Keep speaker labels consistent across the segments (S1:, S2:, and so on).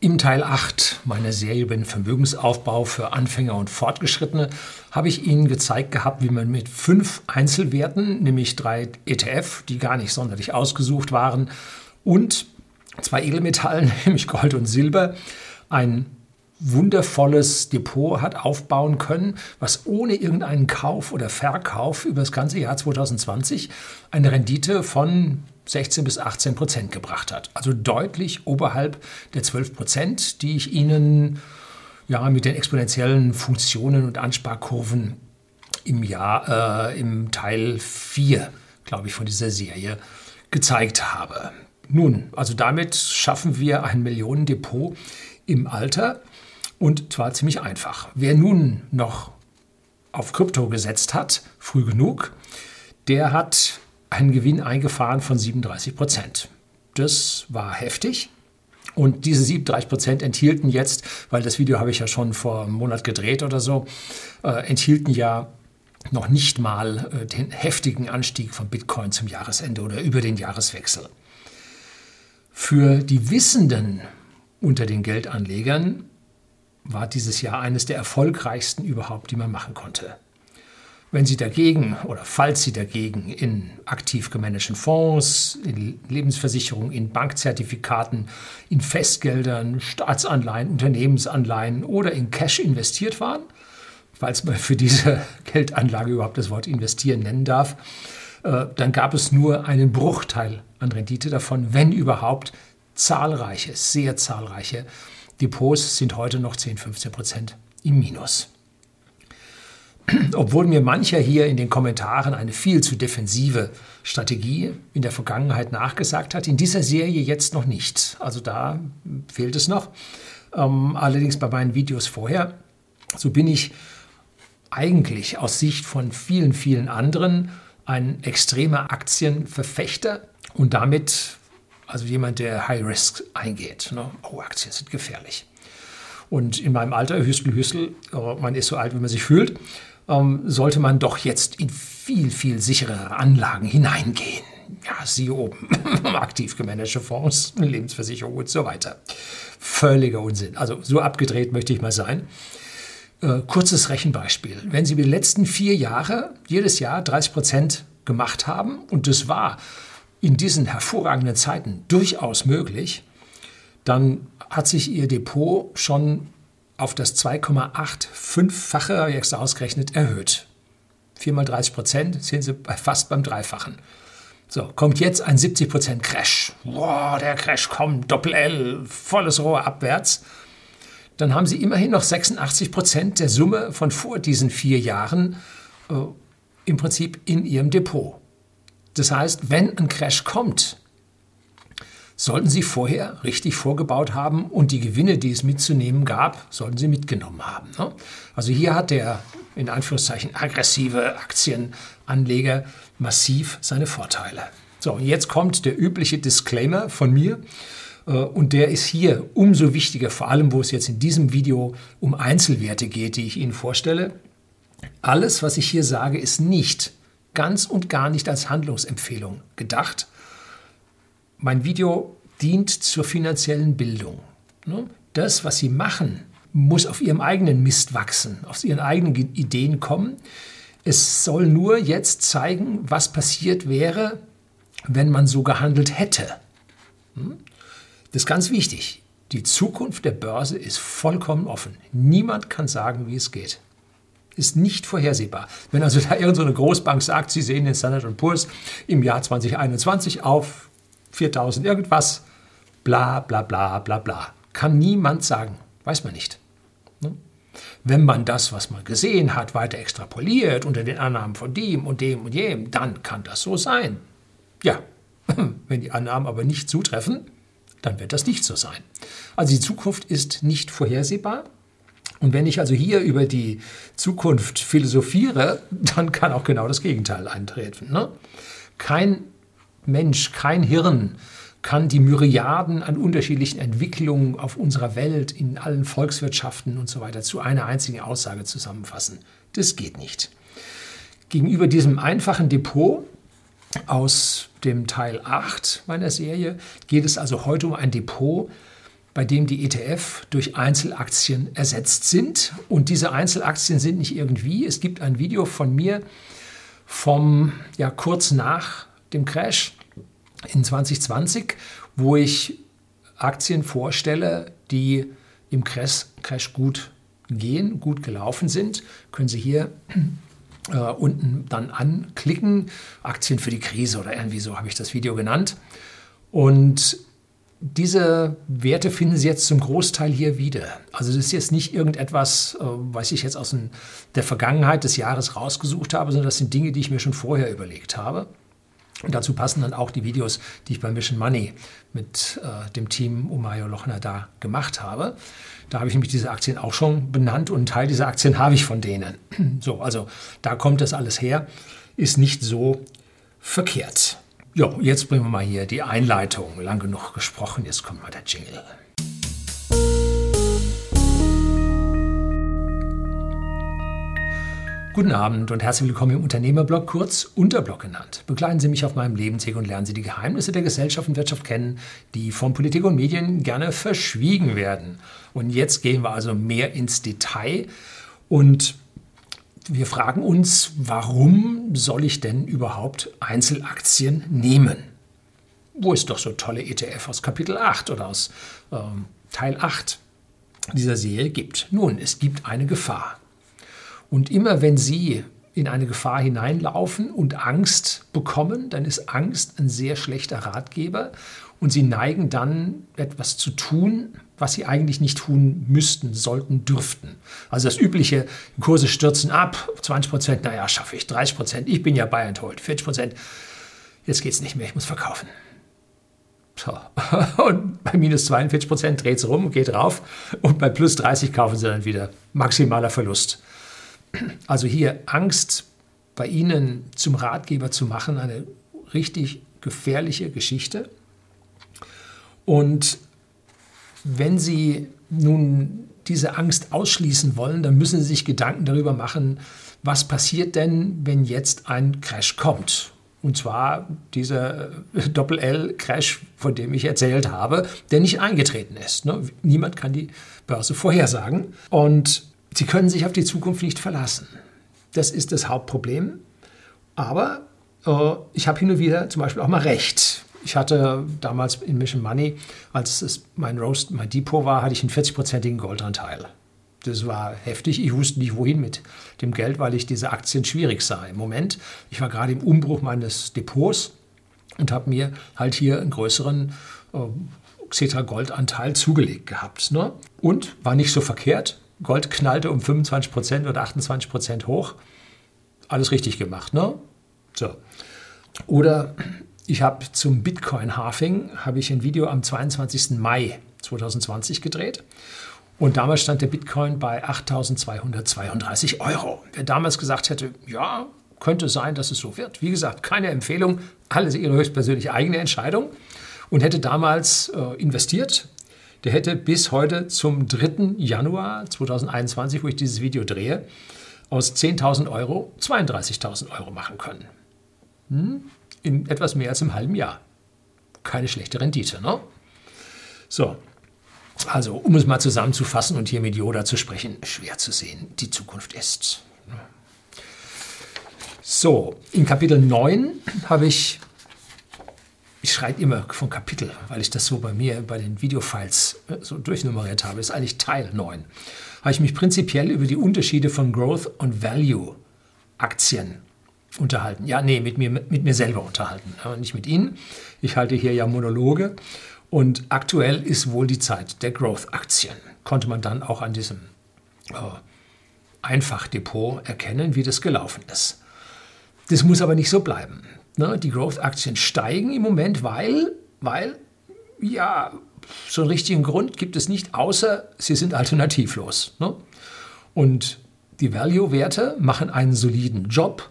S1: Im Teil 8 meiner Serie über den Vermögensaufbau für Anfänger und Fortgeschrittene habe ich Ihnen gezeigt gehabt, wie man mit fünf Einzelwerten, nämlich drei ETF, die gar nicht sonderlich ausgesucht waren, und zwei Edelmetallen, nämlich Gold und Silber, ein wundervolles Depot hat aufbauen können, was ohne irgendeinen Kauf oder Verkauf über das ganze Jahr 2020 eine Rendite von 16 bis 18 Prozent gebracht hat. Also deutlich oberhalb der 12 Prozent, die ich Ihnen ja mit den exponentiellen Funktionen und Ansparkurven im Jahr, äh, im Teil 4, glaube ich, von dieser Serie gezeigt habe. Nun, also damit schaffen wir ein Millionendepot im Alter und zwar ziemlich einfach. Wer nun noch auf Krypto gesetzt hat, früh genug, der hat einen Gewinn eingefahren von 37 Prozent. Das war heftig. Und diese 37 Prozent enthielten jetzt, weil das Video habe ich ja schon vor einem Monat gedreht oder so, äh, enthielten ja noch nicht mal äh, den heftigen Anstieg von Bitcoin zum Jahresende oder über den Jahreswechsel. Für die Wissenden unter den Geldanlegern war dieses Jahr eines der erfolgreichsten überhaupt, die man machen konnte. Wenn Sie dagegen oder falls Sie dagegen in aktiv gemanagten Fonds, in Lebensversicherungen, in Bankzertifikaten, in Festgeldern, Staatsanleihen, Unternehmensanleihen oder in Cash investiert waren, falls man für diese Geldanlage überhaupt das Wort investieren nennen darf, äh, dann gab es nur einen Bruchteil an Rendite davon, wenn überhaupt zahlreiche, sehr zahlreiche Depots sind heute noch 10, 15 Prozent im Minus. Obwohl mir mancher hier in den Kommentaren eine viel zu defensive Strategie in der Vergangenheit nachgesagt hat, in dieser Serie jetzt noch nicht. Also da fehlt es noch. Ähm, allerdings bei meinen Videos vorher, so bin ich eigentlich aus Sicht von vielen, vielen anderen ein extremer Aktienverfechter und damit also jemand, der High Risk eingeht. Ne? Oh, Aktien sind gefährlich. Und in meinem Alter, Hüstel, Hüstel, man ist so alt, wie man sich fühlt, ähm, sollte man doch jetzt in viel, viel sicherere Anlagen hineingehen. Ja, Sie oben, aktiv gemanagte Fonds, Lebensversicherung und so weiter. Völliger Unsinn. Also so abgedreht möchte ich mal sein. Äh, kurzes Rechenbeispiel. Wenn Sie die letzten vier Jahre jedes Jahr 30 Prozent gemacht haben, und das war in diesen hervorragenden Zeiten durchaus möglich, dann hat sich Ihr Depot schon auf das 2,85-fache, jetzt ausgerechnet, erhöht. 4 mal 30 Prozent sind Sie fast beim Dreifachen. So, kommt jetzt ein 70 Prozent Crash. Boah, der Crash kommt, Doppel-L, volles Rohr abwärts. Dann haben Sie immerhin noch 86 Prozent der Summe von vor diesen vier Jahren äh, im Prinzip in Ihrem Depot. Das heißt, wenn ein Crash kommt, sollten Sie vorher richtig vorgebaut haben und die Gewinne, die es mitzunehmen gab, sollten Sie mitgenommen haben. Ne? Also hier hat der in Anführungszeichen aggressive Aktienanleger massiv seine Vorteile. So, und jetzt kommt der übliche Disclaimer von mir. Äh, und der ist hier umso wichtiger, vor allem wo es jetzt in diesem Video um Einzelwerte geht, die ich Ihnen vorstelle. Alles, was ich hier sage, ist nicht, ganz und gar nicht als Handlungsempfehlung gedacht, mein Video dient zur finanziellen Bildung. Ne? Das, was Sie machen, muss auf Ihrem eigenen Mist wachsen, auf Ihren eigenen Ideen kommen. Es soll nur jetzt zeigen, was passiert wäre, wenn man so gehandelt hätte. Hm? Das ist ganz wichtig. Die Zukunft der Börse ist vollkommen offen. Niemand kann sagen, wie es geht. Ist nicht vorhersehbar. Wenn also da irgendeine Großbank sagt, sie sehen den Standard Poor's im Jahr 2021 auf 4000 irgendwas, bla bla bla bla bla. Kann niemand sagen, weiß man nicht. Ne? Wenn man das, was man gesehen hat, weiter extrapoliert unter den Annahmen von dem und dem und jenem, dann kann das so sein. Ja, wenn die Annahmen aber nicht zutreffen, dann wird das nicht so sein. Also die Zukunft ist nicht vorhersehbar. Und wenn ich also hier über die Zukunft philosophiere, dann kann auch genau das Gegenteil eintreten. Ne? Kein Mensch, kein Hirn kann die Myriaden an unterschiedlichen Entwicklungen auf unserer Welt, in allen Volkswirtschaften und so weiter zu einer einzigen Aussage zusammenfassen. Das geht nicht. Gegenüber diesem einfachen Depot aus dem Teil 8 meiner Serie geht es also heute um ein Depot, bei dem die ETF durch Einzelaktien ersetzt sind. Und diese Einzelaktien sind nicht irgendwie. Es gibt ein Video von mir vom ja kurz nach dem Crash in 2020, wo ich Aktien vorstelle, die im Crash, Crash gut gehen, gut gelaufen sind. Können Sie hier äh, unten dann anklicken. Aktien für die Krise oder irgendwie so habe ich das Video genannt. Und diese Werte finden Sie jetzt zum Großteil hier wieder. Also das ist jetzt nicht irgendetwas, äh, was ich jetzt aus der Vergangenheit des Jahres rausgesucht habe, sondern das sind Dinge, die ich mir schon vorher überlegt habe. Und dazu passen dann auch die Videos, die ich bei Mission Money mit äh, dem Team um Mario Lochner da gemacht habe. Da habe ich nämlich diese Aktien auch schon benannt und einen Teil dieser Aktien habe ich von denen. So, also da kommt das alles her, ist nicht so verkehrt. Jo, jetzt bringen wir mal hier die Einleitung. Lang genug gesprochen, jetzt kommt mal der Jingle. Guten Abend und herzlich willkommen im Unternehmerblog, kurz Unterblog genannt. Begleiten Sie mich auf meinem Lebensweg und lernen Sie die Geheimnisse der Gesellschaft und Wirtschaft kennen, die von Politik und Medien gerne verschwiegen werden. Und jetzt gehen wir also mehr ins Detail und wir fragen uns, warum soll ich denn überhaupt Einzelaktien nehmen? Wo ist doch so tolle ETF aus Kapitel 8 oder aus ähm, Teil 8 dieser Serie gibt? Nun, es gibt eine Gefahr. Und immer wenn Sie in eine Gefahr hineinlaufen und Angst bekommen, dann ist Angst ein sehr schlechter Ratgeber und Sie neigen dann etwas zu tun, was Sie eigentlich nicht tun müssten, sollten, dürften. Also das übliche, Kurse stürzen ab, 20 Prozent, naja, schaffe ich, 30 Prozent, ich bin ja and Hold, 40 Prozent, jetzt geht es nicht mehr, ich muss verkaufen. So. Und bei minus 42 Prozent dreht es rum, geht rauf und bei plus 30 kaufen Sie dann wieder. Maximaler Verlust. Also hier Angst bei Ihnen zum Ratgeber zu machen, eine richtig gefährliche Geschichte. Und wenn Sie nun diese Angst ausschließen wollen, dann müssen Sie sich Gedanken darüber machen, was passiert denn, wenn jetzt ein Crash kommt. Und zwar dieser äh, Doppel-L-Crash, von dem ich erzählt habe, der nicht eingetreten ist. Ne? Niemand kann die Börse vorhersagen. Und Sie können sich auf die Zukunft nicht verlassen. Das ist das Hauptproblem. Aber äh, ich habe hin und wieder zum Beispiel auch mal recht. Ich hatte damals in Mission Money, als es mein Roast, mein Depot war, hatte ich einen 40-prozentigen Goldanteil. Das war heftig. Ich wusste nicht, wohin mit dem Geld, weil ich diese Aktien schwierig sah. Im Moment, ich war gerade im Umbruch meines Depots und habe mir halt hier einen größeren äh, Xetra Goldanteil zugelegt gehabt. Ne? Und war nicht so verkehrt. Gold knallte um 25 Prozent oder 28 Prozent hoch. Alles richtig gemacht, ne? So. Oder ich habe zum Bitcoin-Halving ich ein Video am 22. Mai 2020 gedreht. Und damals stand der Bitcoin bei 8.232 Euro. Wer damals gesagt hätte, ja, könnte sein, dass es so wird. Wie gesagt, keine Empfehlung, alles Ihre höchstpersönliche eigene Entscheidung. Und hätte damals äh, investiert, der hätte bis heute zum 3. Januar 2021, wo ich dieses Video drehe, aus 10.000 Euro 32.000 Euro machen können. Hm? In etwas mehr als einem halben Jahr. Keine schlechte Rendite, ne? So, also um es mal zusammenzufassen und hier mit Yoda zu sprechen, schwer zu sehen, die Zukunft ist. So, in Kapitel 9 habe ich ich schreibe immer von Kapitel, weil ich das so bei mir bei den Videofiles äh, so durchnummeriert habe. Ist eigentlich Teil 9. Habe ich mich prinzipiell über die Unterschiede von Growth und Value Aktien unterhalten. Ja, nee, mit mir, mit mir selber unterhalten, nicht mit Ihnen. Ich halte hier ja Monologe. Und aktuell ist wohl die Zeit der Growth-Aktien. Konnte man dann auch an diesem äh, Einfachdepot erkennen, wie das gelaufen ist. Das muss aber nicht so bleiben. Ne, die Growth-Aktien steigen im Moment, weil, weil, ja, so einen richtigen Grund gibt es nicht, außer sie sind alternativlos. Ne? Und die Value-Werte machen einen soliden Job,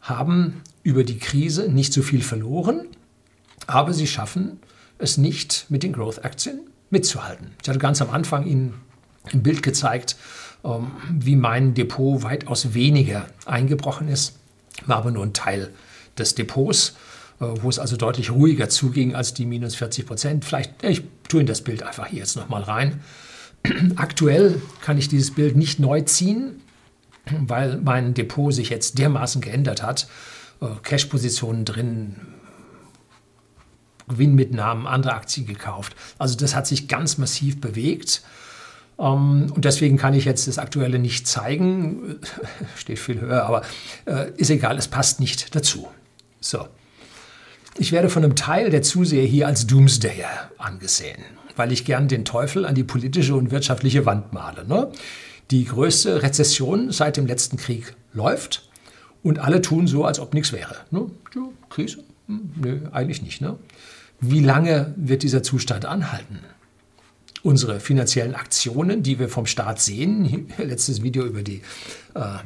S1: haben über die Krise nicht so viel verloren, aber sie schaffen es nicht, mit den Growth-Aktien mitzuhalten. Ich hatte ganz am Anfang Ihnen ein Bild gezeigt, ähm, wie mein Depot weitaus weniger eingebrochen ist, war aber nur ein Teil des Depots. wo es also deutlich ruhiger zuging als die minus 40 Prozent. Vielleicht, ich tue in das Bild einfach hier jetzt nochmal rein. Aktuell kann ich dieses Bild nicht neu ziehen, weil mein Depot sich jetzt dermaßen geändert hat. Äh, Cash-Positionen drin, Gewinnmitnahmen, andere Aktien gekauft. Also das hat sich ganz massiv bewegt. Ähm, und deswegen kann ich jetzt das Aktuelle nicht zeigen. Steht viel höher, aber äh, ist egal, es passt nicht dazu. So. Ich werde von einem Teil der Zuseher hier als Doomsdayer angesehen, weil ich gern den Teufel an die politische und wirtschaftliche Wand male. Ne? Die größte Rezession seit dem letzten Krieg läuft und alle tun so, als ob nichts wäre. Ne? Ja, Krise? Hm, nö, eigentlich nicht. Ne? Wie lange wird dieser Zustand anhalten? Unsere finanziellen Aktionen, die wir vom Staat sehen, letztes Video über die, äh,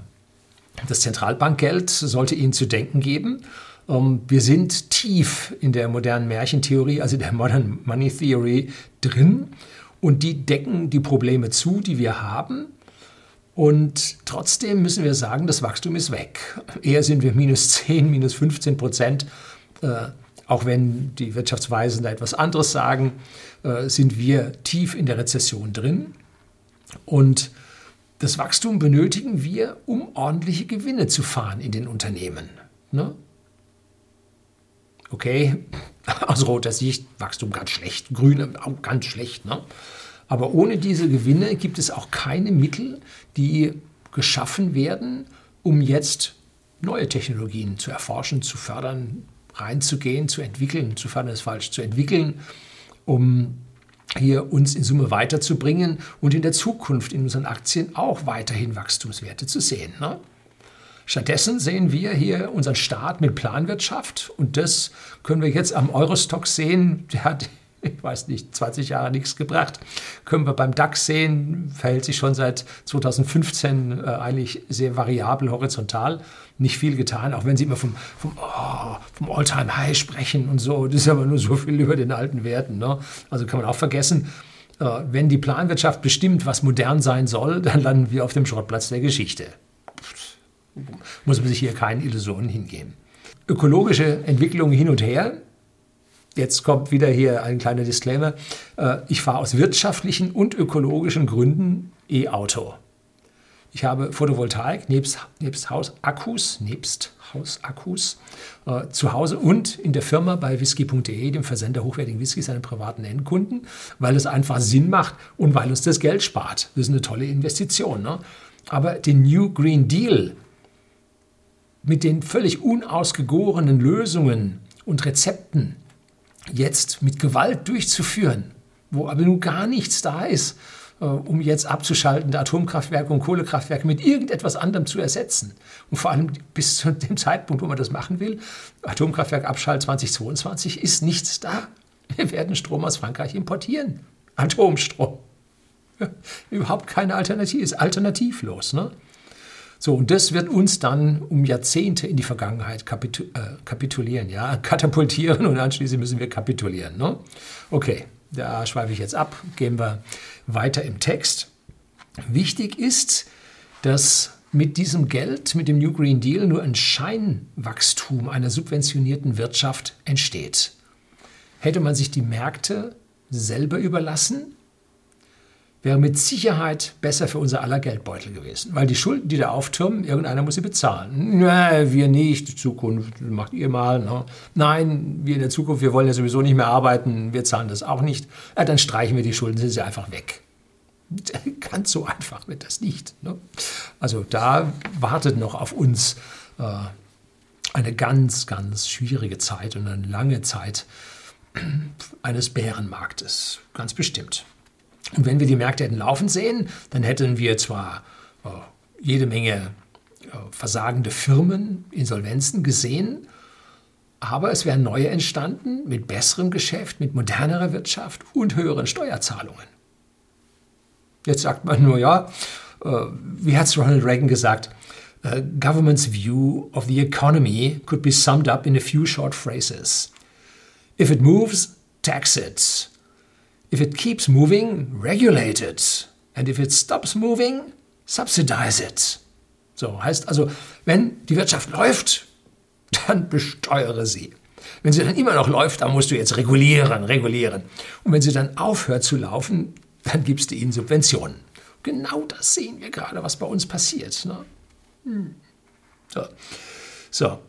S1: das Zentralbankgeld, sollte Ihnen zu denken geben. Ähm, wir sind tief in der modernen Märchentheorie, also der Modern Money Theory, drin. Und die decken die Probleme zu, die wir haben. Und trotzdem müssen wir sagen, das Wachstum ist weg. Eher sind wir minus 10, minus 15 Prozent. Äh, auch wenn die Wirtschaftsweisen da etwas anderes sagen, äh, sind wir tief in der Rezession drin. Und das Wachstum benötigen wir, um ordentliche Gewinne zu fahren in den Unternehmen. Ne? Okay, aus roter Sicht Wachstum ganz schlecht, Grüne auch ganz schlecht. Ne? Aber ohne diese Gewinne gibt es auch keine Mittel, die geschaffen werden, um jetzt neue Technologien zu erforschen, zu fördern, reinzugehen, zu entwickeln. Zu fördern ist falsch, zu entwickeln, um hier uns in Summe weiterzubringen und in der Zukunft in unseren Aktien auch weiterhin Wachstumswerte zu sehen. Ne? Stattdessen sehen wir hier unseren Staat mit Planwirtschaft und das können wir jetzt am Eurostock sehen. Der hat, ich weiß nicht, 20 Jahre nichts gebracht. Können wir beim DAX sehen, verhält sich schon seit 2015 äh, eigentlich sehr variabel, horizontal. Nicht viel getan, auch wenn Sie immer vom, vom, oh, vom All-Time-High sprechen und so. Das ist aber nur so viel über den alten Werten. Ne? Also kann man auch vergessen. Äh, wenn die Planwirtschaft bestimmt, was modern sein soll, dann landen wir auf dem Schrottplatz der Geschichte muss man sich hier keinen Illusionen hingeben. Ökologische Entwicklung hin und her. Jetzt kommt wieder hier ein kleiner Disclaimer. Äh, ich fahre aus wirtschaftlichen und ökologischen Gründen E-Auto. Ich habe Photovoltaik nebst, nebst Hausakkus, nebst Hausakkus äh, zu Hause und in der Firma bei whisky.de, dem Versender hochwertigen Whiskys an privaten Endkunden, weil es einfach Sinn macht und weil uns das Geld spart. Das ist eine tolle Investition. Ne? Aber den New Green Deal, mit den völlig unausgegorenen Lösungen und Rezepten jetzt mit Gewalt durchzuführen, wo aber nun gar nichts da ist, äh, um jetzt abzuschaltende Atomkraftwerke und Kohlekraftwerke mit irgendetwas anderem zu ersetzen. Und vor allem bis zu dem Zeitpunkt, wo man das machen will, Atomkraftwerk Abschalt 2022, ist nichts da. Wir werden Strom aus Frankreich importieren. Atomstrom. Überhaupt keine Alternative, ist alternativlos. Ne? So, und das wird uns dann um Jahrzehnte in die Vergangenheit kapitu äh, kapitulieren, ja, katapultieren und anschließend müssen wir kapitulieren. Ne? Okay, da schweife ich jetzt ab, gehen wir weiter im Text. Wichtig ist, dass mit diesem Geld, mit dem New Green Deal, nur ein Scheinwachstum einer subventionierten Wirtschaft entsteht. Hätte man sich die Märkte selber überlassen, wäre mit Sicherheit besser für unser aller Geldbeutel gewesen. Weil die Schulden, die da auftürmen, irgendeiner muss sie bezahlen. Nee, wir nicht, die Zukunft macht ihr mal. Ne? Nein, wir in der Zukunft, wir wollen ja sowieso nicht mehr arbeiten, wir zahlen das auch nicht. Ja, dann streichen wir die Schulden, sind sie einfach weg. Ganz so einfach wird das nicht. Ne? Also da wartet noch auf uns äh, eine ganz, ganz schwierige Zeit und eine lange Zeit eines Bärenmarktes, ganz bestimmt. Und wenn wir die Märkte hätten laufen sehen, dann hätten wir zwar äh, jede Menge äh, versagende Firmen, Insolvenzen gesehen, aber es wären neue entstanden mit besserem Geschäft, mit modernerer Wirtschaft und höheren Steuerzahlungen. Jetzt sagt man nur, ja, äh, wie hat es Ronald Reagan gesagt, uh, government's view of the economy could be summed up in a few short phrases. If it moves, tax it. If it keeps moving, regulate it. And if it stops moving, subsidize it. So heißt also, wenn die Wirtschaft läuft, dann besteuere sie. Wenn sie dann immer noch läuft, dann musst du jetzt regulieren, regulieren. Und wenn sie dann aufhört zu laufen, dann gibst du ihnen Subventionen. Genau das sehen wir gerade, was bei uns passiert. Ne? Hm. So. so,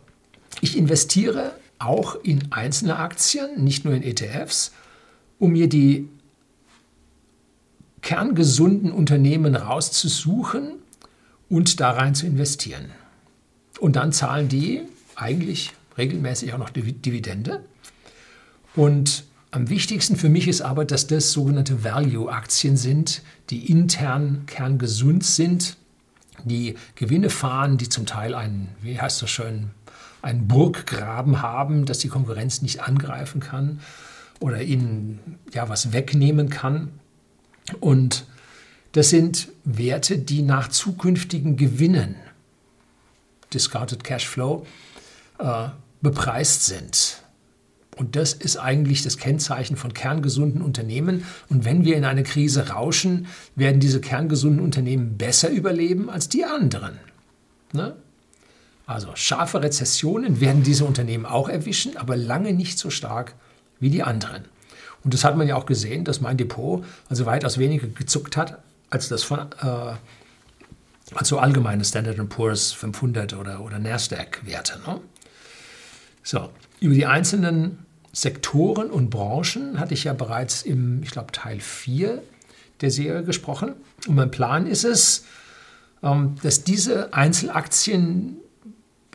S1: ich investiere auch in einzelne Aktien, nicht nur in ETFs, um mir die kerngesunden Unternehmen rauszusuchen und da rein zu investieren. Und dann zahlen die eigentlich regelmäßig auch noch Dividende. Und am wichtigsten für mich ist aber, dass das sogenannte Value-Aktien sind, die intern kerngesund sind, die Gewinne fahren, die zum Teil einen, wie heißt das schön, einen Burggraben haben, dass die Konkurrenz nicht angreifen kann oder ihnen ja was wegnehmen kann. Und das sind Werte, die nach zukünftigen Gewinnen, Discounted Cash Flow, äh, bepreist sind. Und das ist eigentlich das Kennzeichen von kerngesunden Unternehmen. Und wenn wir in eine Krise rauschen, werden diese kerngesunden Unternehmen besser überleben als die anderen. Ne? Also scharfe Rezessionen werden diese Unternehmen auch erwischen, aber lange nicht so stark wie die anderen. Und das hat man ja auch gesehen, dass mein Depot also weitaus weniger gezuckt hat als das von äh, also allgemeine Standard Poor's 500 oder, oder Nasdaq-Werte. Ne? So, über die einzelnen Sektoren und Branchen hatte ich ja bereits im, ich glaube, Teil 4 der Serie gesprochen. Und mein Plan ist es, ähm, dass diese Einzelaktien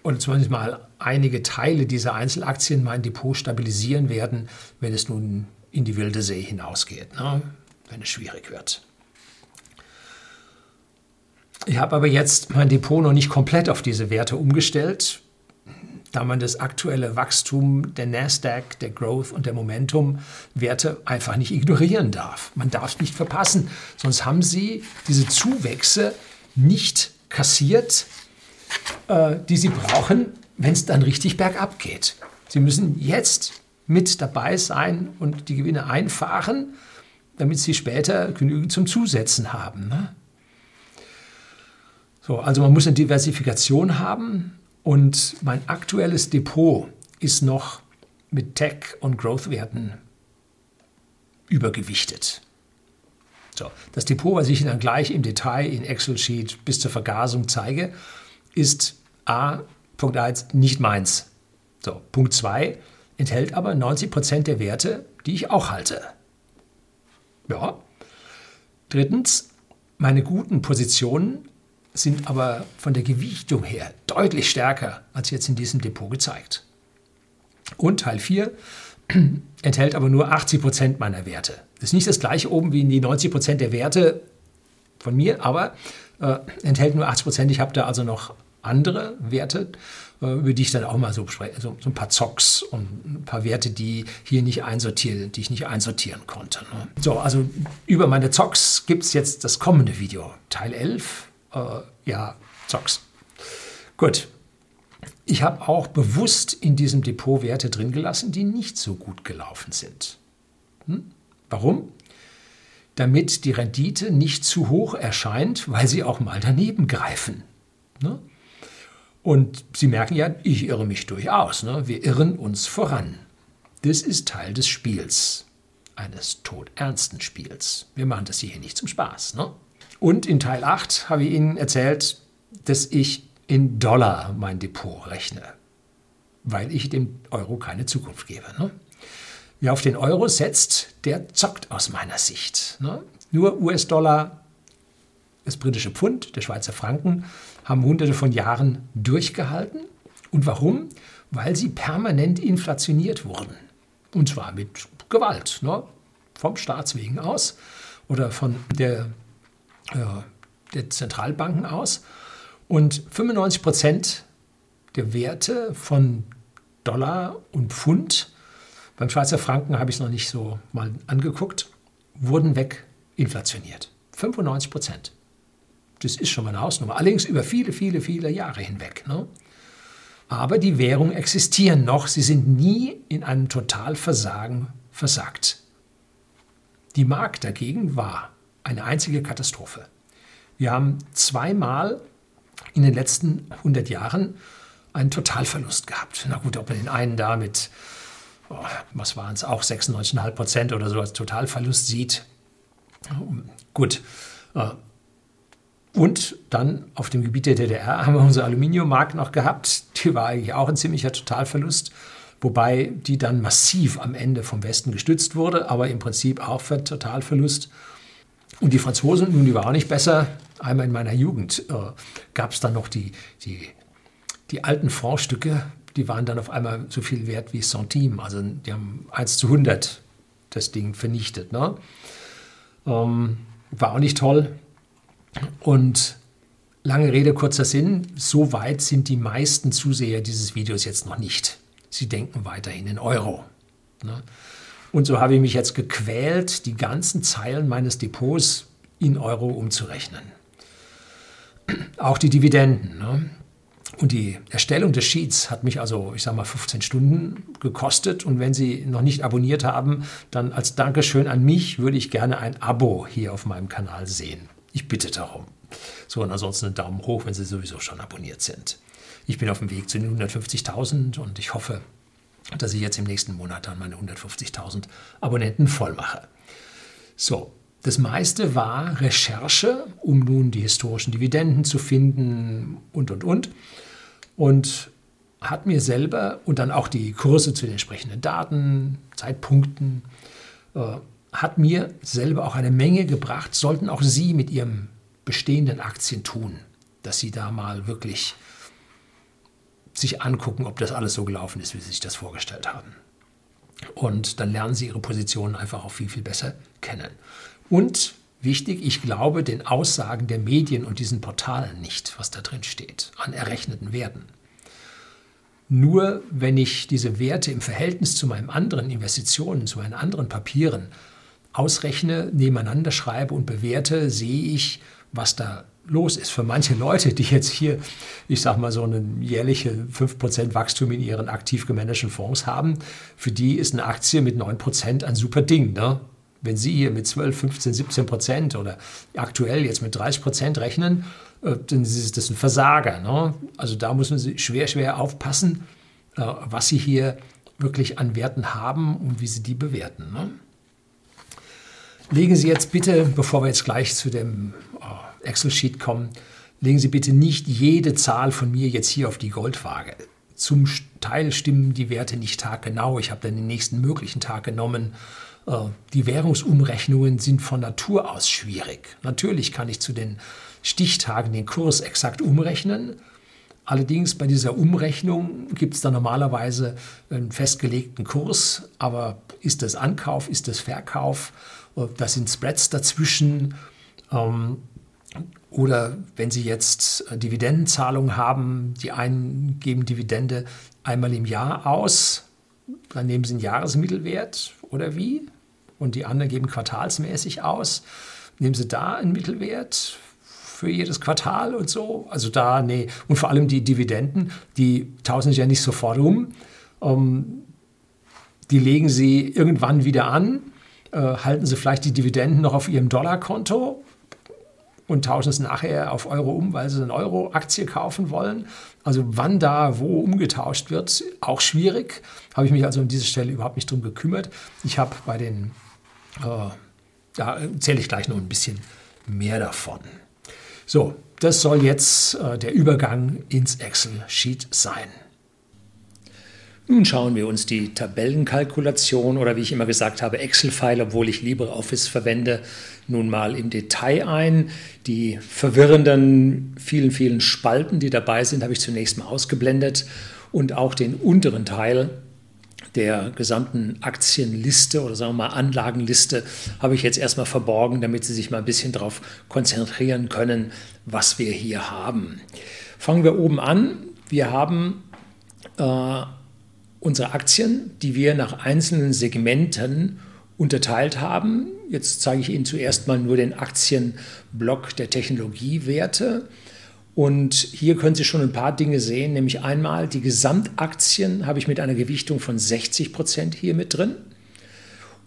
S1: oder zumindest mal einige Teile dieser Einzelaktien mein Depot stabilisieren werden, wenn es nun in die wilde See hinausgeht, ne? wenn es schwierig wird. Ich habe aber jetzt mein Depot noch nicht komplett auf diese Werte umgestellt, da man das aktuelle Wachstum der Nasdaq, der Growth und der Momentum-Werte einfach nicht ignorieren darf. Man darf es nicht verpassen, sonst haben sie diese Zuwächse nicht kassiert, äh, die sie brauchen, wenn es dann richtig bergab geht. Sie müssen jetzt mit dabei sein und die Gewinne einfahren, damit sie später genügend zum Zusetzen haben. Ne? So, also man muss eine Diversifikation haben und mein aktuelles Depot ist noch mit Tech- und Growth-Werten übergewichtet. So, das Depot, was ich Ihnen dann gleich im Detail in Excel-Sheet bis zur Vergasung zeige, ist A, Punkt 1, nicht meins. So, Punkt 2, enthält aber 90 Prozent der Werte, die ich auch halte. Ja. Drittens, meine guten Positionen sind aber von der Gewichtung her deutlich stärker als jetzt in diesem Depot gezeigt. Und Teil 4 enthält aber nur 80 Prozent meiner Werte. Das ist nicht das gleiche oben wie in die 90 Prozent der Werte von mir, aber äh, enthält nur 80 Prozent. Ich habe da also noch andere Werte, über die ich dann auch mal so spreche, so, so, ein paar Zocks und ein paar Werte, die hier nicht einsortiert, die ich nicht einsortieren konnte. Ne? So, also über meine Zocks gibt es jetzt das kommende Video, Teil 11, äh, ja, Zocks. Gut. Ich habe auch bewusst in diesem Depot Werte drin gelassen, die nicht so gut gelaufen sind. Hm? Warum? Damit die Rendite nicht zu hoch erscheint, weil sie auch mal daneben greifen. Ne? Und Sie merken ja, ich irre mich durchaus. Ne? Wir irren uns voran. Das ist Teil des Spiels, eines todernsten Spiels. Wir machen das hier nicht zum Spaß. Ne? Und in Teil 8 habe ich Ihnen erzählt, dass ich in Dollar mein Depot rechne, weil ich dem Euro keine Zukunft gebe. Ne? Wer auf den Euro setzt, der zockt aus meiner Sicht. Ne? Nur US-Dollar, das britische Pfund, der Schweizer Franken haben hunderte von Jahren durchgehalten. Und warum? Weil sie permanent inflationiert wurden. Und zwar mit Gewalt, ne? vom Staatswegen aus oder von der, äh, der Zentralbanken aus. Und 95 Prozent der Werte von Dollar und Pfund, beim Schweizer Franken habe ich es noch nicht so mal angeguckt, wurden weginflationiert. 95 Prozent. Das ist schon mal eine Hausnummer. Allerdings über viele, viele, viele Jahre hinweg. Ne? Aber die Währungen existieren noch. Sie sind nie in einem Totalversagen versagt. Die Mark dagegen war eine einzige Katastrophe. Wir haben zweimal in den letzten 100 Jahren einen Totalverlust gehabt. Na gut, ob man den einen da mit oh, was waren es, auch 96,5 Prozent oder so als Totalverlust sieht. Gut. Und dann auf dem Gebiet der DDR haben wir unsere Aluminiummark noch gehabt. Die war eigentlich auch ein ziemlicher Totalverlust, wobei die dann massiv am Ende vom Westen gestützt wurde, aber im Prinzip auch für Totalverlust. Und die Franzosen, nun, die waren auch nicht besser. Einmal in meiner Jugend äh, gab es dann noch die, die, die alten Francstücke, die waren dann auf einmal so viel wert wie Centime. Also die haben 1 zu 100 das Ding vernichtet. Ne? Ähm, war auch nicht toll. Und lange Rede, kurzer Sinn, so weit sind die meisten Zuseher dieses Videos jetzt noch nicht. Sie denken weiterhin in Euro. Ne? Und so habe ich mich jetzt gequält, die ganzen Zeilen meines Depots in Euro umzurechnen. Auch die Dividenden. Ne? Und die Erstellung des Sheets hat mich also, ich sage mal, 15 Stunden gekostet. Und wenn Sie noch nicht abonniert haben, dann als Dankeschön an mich würde ich gerne ein Abo hier auf meinem Kanal sehen. Ich bitte darum. So, und ansonsten einen Daumen hoch, wenn Sie sowieso schon abonniert sind. Ich bin auf dem Weg zu den 150.000 und ich hoffe, dass ich jetzt im nächsten Monat dann meine 150.000 Abonnenten voll mache. So, das meiste war Recherche, um nun die historischen Dividenden zu finden und, und, und. Und hat mir selber und dann auch die Kurse zu den entsprechenden Daten, Zeitpunkten, äh, hat mir selber auch eine Menge gebracht, sollten auch Sie mit Ihrem bestehenden Aktien tun, dass Sie da mal wirklich sich angucken, ob das alles so gelaufen ist, wie Sie sich das vorgestellt haben. Und dann lernen Sie Ihre Positionen einfach auch viel, viel besser kennen. Und wichtig, ich glaube den Aussagen der Medien und diesen Portalen nicht, was da drin steht, an errechneten Werten. Nur wenn ich diese Werte im Verhältnis zu meinen anderen Investitionen, zu meinen anderen Papieren ausrechne, nebeneinander schreibe und bewerte, sehe ich, was da los ist. Für manche Leute, die jetzt hier, ich sage mal, so ein jährliche 5% Wachstum in ihren aktiv gemanagten Fonds haben, für die ist eine Aktie mit 9% ein super Ding. Ne? Wenn Sie hier mit 12, 15, 17 Prozent oder aktuell jetzt mit 30 Prozent rechnen, äh, dann ist das ein Versager. Ne? Also da muss man schwer, schwer aufpassen, äh, was Sie hier wirklich an Werten haben und wie Sie die bewerten. Ne? Legen Sie jetzt bitte, bevor wir jetzt gleich zu dem äh, Excel-Sheet kommen, legen Sie bitte nicht jede Zahl von mir jetzt hier auf die Goldwaage. Zum Teil stimmen die Werte nicht taggenau. Ich habe dann den nächsten möglichen Tag genommen. Äh, die Währungsumrechnungen sind von Natur aus schwierig. Natürlich kann ich zu den Stichtagen den Kurs exakt umrechnen. Allerdings bei dieser Umrechnung gibt es dann normalerweise einen festgelegten Kurs. Aber ist das Ankauf, ist das Verkauf? Da sind Spreads dazwischen. Ähm, oder wenn Sie jetzt äh, Dividendenzahlungen haben, die einen geben Dividende einmal im Jahr aus, dann nehmen Sie einen Jahresmittelwert oder wie? Und die anderen geben quartalsmäßig aus. Nehmen Sie da einen Mittelwert für jedes Quartal und so? Also da, nee. Und vor allem die Dividenden, die tauschen sich ja nicht sofort um. Ähm, die legen Sie irgendwann wieder an äh, halten Sie vielleicht die Dividenden noch auf Ihrem Dollarkonto und tauschen es nachher auf Euro um, weil Sie eine Euro-Aktie kaufen wollen. Also wann da wo umgetauscht wird, auch schwierig. Habe ich mich also an dieser Stelle überhaupt nicht drum gekümmert. Ich habe bei den, äh, da erzähle ich gleich noch ein bisschen mehr davon. So, das soll jetzt äh, der Übergang ins Excel-Sheet sein.
S2: Nun schauen wir uns die Tabellenkalkulation oder wie ich immer gesagt habe, Excel-File, obwohl ich LibreOffice verwende, nun mal im Detail ein. Die verwirrenden vielen, vielen Spalten, die dabei sind, habe ich zunächst mal ausgeblendet und auch den unteren Teil der gesamten Aktienliste oder sagen wir mal Anlagenliste habe ich jetzt erstmal verborgen, damit Sie sich mal ein bisschen darauf konzentrieren können, was wir hier haben. Fangen wir oben an. Wir haben äh, unsere Aktien, die wir nach einzelnen Segmenten unterteilt haben. Jetzt zeige ich Ihnen zuerst mal nur den Aktienblock der Technologiewerte. Und hier können Sie schon ein paar Dinge sehen, nämlich einmal die Gesamtaktien habe ich mit einer Gewichtung von 60 Prozent hier mit drin.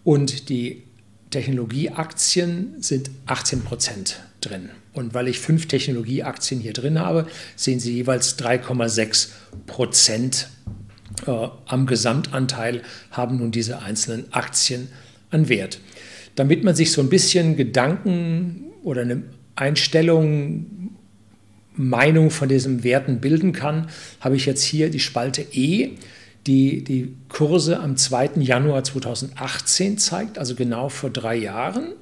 S2: Und die Technologieaktien sind 18 Prozent drin. Und weil ich fünf Technologieaktien hier drin habe, sehen Sie jeweils 3,6 Prozent äh, am Gesamtanteil haben nun diese einzelnen Aktien an Wert. Damit man sich so ein bisschen Gedanken oder eine Einstellung, Meinung von diesen Werten bilden kann, habe ich jetzt hier die Spalte E, die die Kurse am 2. Januar 2018 zeigt, also genau vor drei Jahren.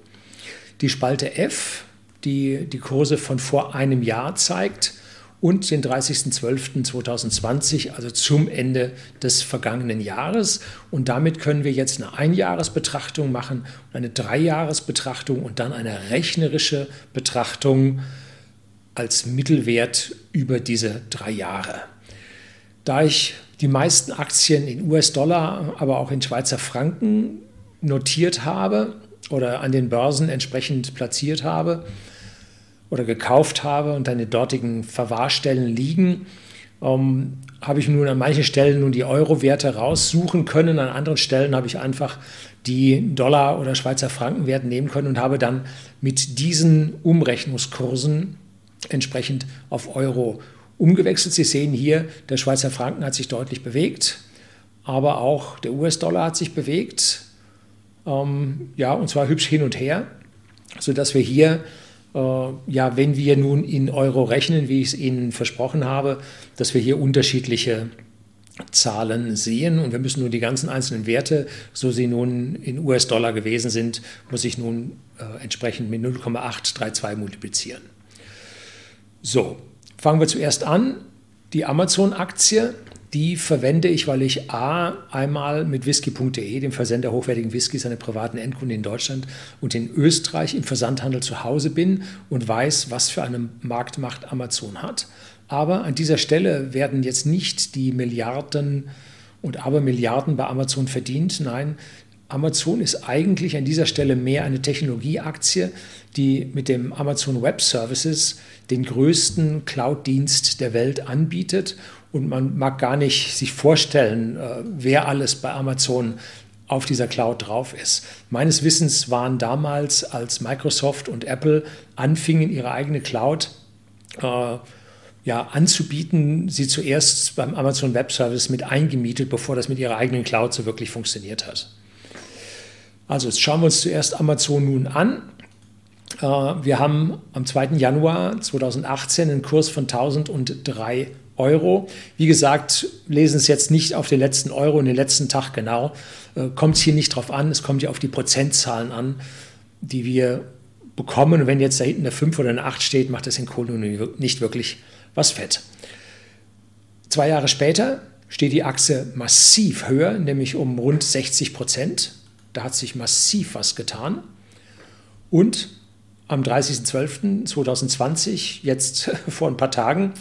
S2: Die Spalte F, die die Kurse von vor einem Jahr zeigt und den 30.12.2020, also zum Ende des vergangenen Jahres. Und damit können wir jetzt eine Einjahresbetrachtung machen, eine Dreijahresbetrachtung und dann eine rechnerische Betrachtung als Mittelwert über diese drei Jahre. Da ich die meisten Aktien in US-Dollar, aber auch in Schweizer Franken notiert habe oder an den Börsen entsprechend platziert habe, oder gekauft habe und an den dortigen Verwahrstellen liegen, ähm, habe ich nun an manchen Stellen nun die Euro-Werte raussuchen können, an anderen Stellen habe ich einfach die Dollar- oder Schweizer Frankenwerte nehmen können und habe dann mit diesen Umrechnungskursen entsprechend auf Euro umgewechselt. Sie sehen hier, der Schweizer Franken hat sich deutlich bewegt, aber auch der US-Dollar hat sich bewegt. Ähm, ja, und zwar hübsch hin und her, sodass wir hier ja, wenn wir nun in Euro rechnen, wie ich es Ihnen versprochen habe, dass wir hier unterschiedliche Zahlen sehen und wir müssen nun die ganzen einzelnen Werte, so sie nun in US-Dollar gewesen sind, muss ich nun äh, entsprechend mit 0,832 multiplizieren. So, fangen wir zuerst an. Die Amazon-Aktie die verwende ich, weil ich A, einmal mit whisky.de, dem Versender hochwertigen Whiskys, seine privaten Endkunden in Deutschland und in Österreich im Versandhandel zu Hause bin und weiß, was für eine Marktmacht Amazon hat. Aber an dieser Stelle werden jetzt nicht die Milliarden und Abermilliarden bei Amazon verdient. Nein, Amazon ist eigentlich an dieser Stelle mehr eine Technologieaktie, die mit dem Amazon Web Services den größten Cloud-Dienst der Welt anbietet und man mag gar nicht sich vorstellen, äh, wer alles bei Amazon auf dieser Cloud drauf ist. Meines Wissens waren damals, als Microsoft und Apple anfingen, ihre eigene Cloud äh, ja, anzubieten, sie zuerst beim Amazon Web Service mit eingemietet, bevor das mit ihrer eigenen Cloud so wirklich funktioniert hat. Also jetzt schauen wir uns zuerst Amazon nun an. Äh, wir haben am 2. Januar 2018 einen Kurs von 1003 Euro. Wie gesagt, lesen es jetzt nicht auf den letzten Euro und den letzten Tag genau. Äh, kommt es hier nicht drauf an, es kommt ja auf die Prozentzahlen an, die wir bekommen. Und wenn jetzt da hinten eine 5 oder eine 8 steht, macht das in Kohle nicht wirklich was fett. Zwei Jahre später steht die Achse massiv höher, nämlich um rund 60 Prozent. Da hat sich massiv was getan. Und am 30.12.2020, jetzt vor ein paar Tagen,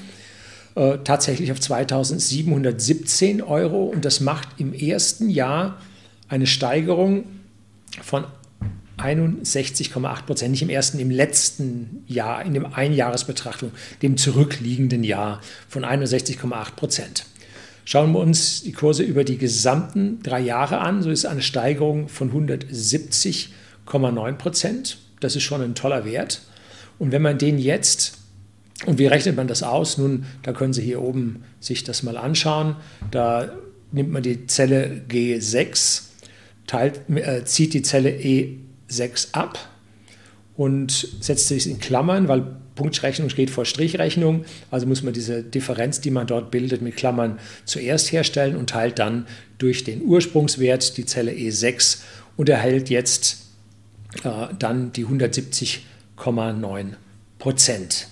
S2: äh, tatsächlich auf 2717 Euro und das macht im ersten Jahr eine Steigerung von 61,8 Prozent, nicht im ersten, im letzten Jahr, in dem Einjahresbetrachtung, dem zurückliegenden Jahr von 61,8 Prozent. Schauen wir uns die Kurse über die gesamten drei Jahre an, so ist eine Steigerung von 170,9 Prozent. Das ist schon ein toller Wert. Und wenn man den jetzt und wie rechnet man das aus? Nun, da können Sie hier oben sich das mal anschauen. Da nimmt man die Zelle G6, teilt, äh, zieht die Zelle E6 ab und setzt sich in Klammern, weil Punktrechnung steht vor Strichrechnung. Also muss man diese Differenz, die man dort bildet, mit Klammern zuerst herstellen und teilt dann durch den Ursprungswert die Zelle E6 und erhält jetzt äh, dann die 170,9 Prozent.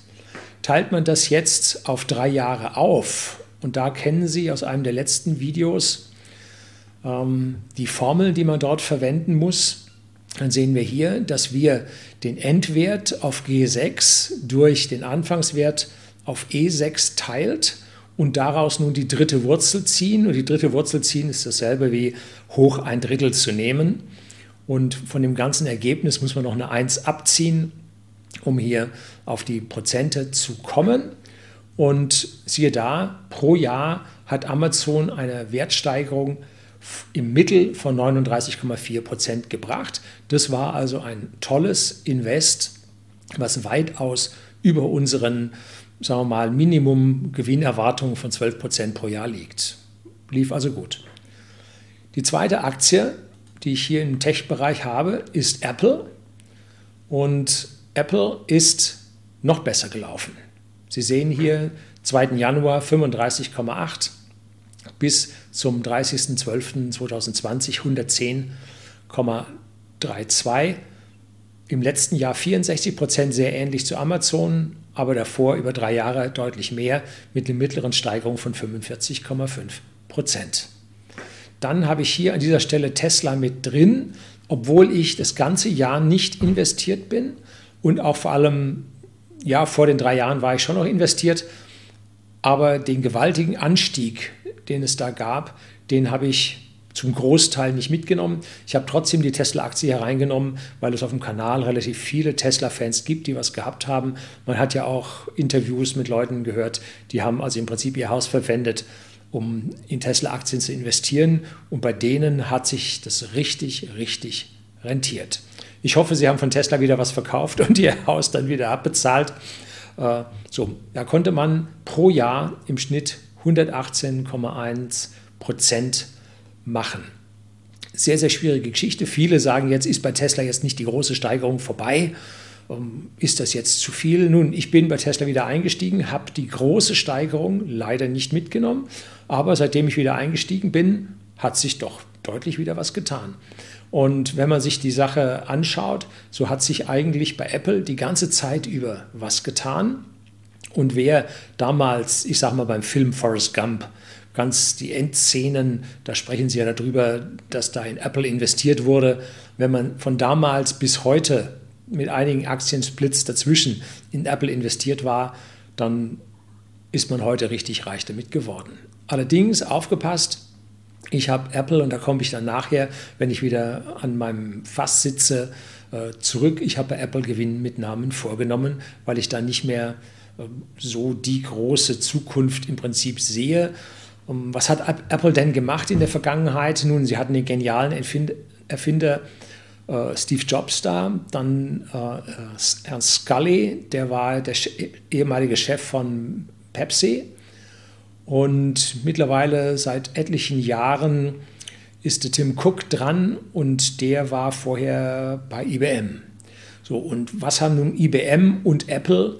S2: Teilt man das jetzt auf drei Jahre auf, und da kennen Sie aus einem der letzten Videos ähm, die Formel, die man dort verwenden muss, dann sehen wir hier, dass wir den Endwert auf G6 durch den Anfangswert auf E6 teilt und daraus nun die dritte Wurzel ziehen. Und die dritte Wurzel ziehen ist dasselbe wie hoch ein Drittel zu nehmen. Und von dem ganzen Ergebnis muss man noch eine 1 abziehen um hier auf die Prozente zu kommen. Und siehe da, pro Jahr hat Amazon eine Wertsteigerung im Mittel von 39,4 Prozent gebracht. Das war also ein tolles Invest, was weitaus über unseren, sagen wir mal, Minimum-Gewinnerwartungen von 12 Prozent pro Jahr liegt. lief also gut. Die zweite Aktie, die ich hier im Tech-Bereich habe, ist Apple. Und Apple ist noch besser gelaufen. Sie sehen hier 2. Januar 35,8 bis zum 30.12.2020 110,32. Im letzten Jahr 64 Prozent, sehr ähnlich zu Amazon, aber davor über drei Jahre deutlich mehr mit einer mittleren Steigerung von 45,5 Prozent. Dann habe ich hier an dieser Stelle Tesla mit drin, obwohl ich das ganze Jahr nicht investiert bin und auch vor allem, ja, vor den drei Jahren war ich schon noch investiert, aber den gewaltigen Anstieg, den es da gab, den habe ich zum Großteil nicht mitgenommen. Ich habe trotzdem die Tesla-Aktie hereingenommen, weil es auf dem Kanal relativ viele Tesla-Fans gibt, die was gehabt haben. Man hat ja auch Interviews mit Leuten gehört, die haben also im Prinzip ihr Haus verwendet, um in Tesla-Aktien zu investieren. Und bei denen hat sich das richtig, richtig rentiert. Ich hoffe, Sie haben von Tesla wieder was verkauft und Ihr Haus dann wieder abbezahlt. Äh, so, da konnte man pro Jahr im Schnitt 118,1 Prozent machen. Sehr, sehr schwierige Geschichte. Viele sagen, jetzt ist bei Tesla jetzt nicht die große Steigerung vorbei. Ähm, ist das jetzt zu viel? Nun, ich bin bei Tesla wieder eingestiegen, habe die große Steigerung leider nicht mitgenommen, aber seitdem ich wieder eingestiegen bin, hat sich doch deutlich wieder was getan. Und wenn man sich die Sache anschaut, so hat sich eigentlich bei Apple die ganze Zeit über was getan. Und wer damals, ich sage mal beim Film Forrest Gump, ganz die Endszenen, da sprechen Sie ja darüber, dass da in Apple investiert wurde. Wenn man von damals bis heute mit einigen Aktiensplits dazwischen in Apple investiert war, dann ist man heute richtig reich damit geworden. Allerdings aufgepasst, ich habe Apple und da komme ich dann nachher, wenn ich wieder an meinem Fass sitze, äh, zurück. Ich habe Apple Gewinnmitnahmen vorgenommen, weil ich da nicht mehr ähm, so die große Zukunft im Prinzip sehe. Ähm, was hat Apple denn gemacht in der Vergangenheit? Nun, sie hatten den genialen Erfinder äh, Steve Jobs da, dann äh, Ernst Scully, der war der ehemalige Chef von Pepsi. Und mittlerweile seit etlichen Jahren ist der Tim Cook dran und der war vorher bei IBM. So, und was haben nun IBM und Apple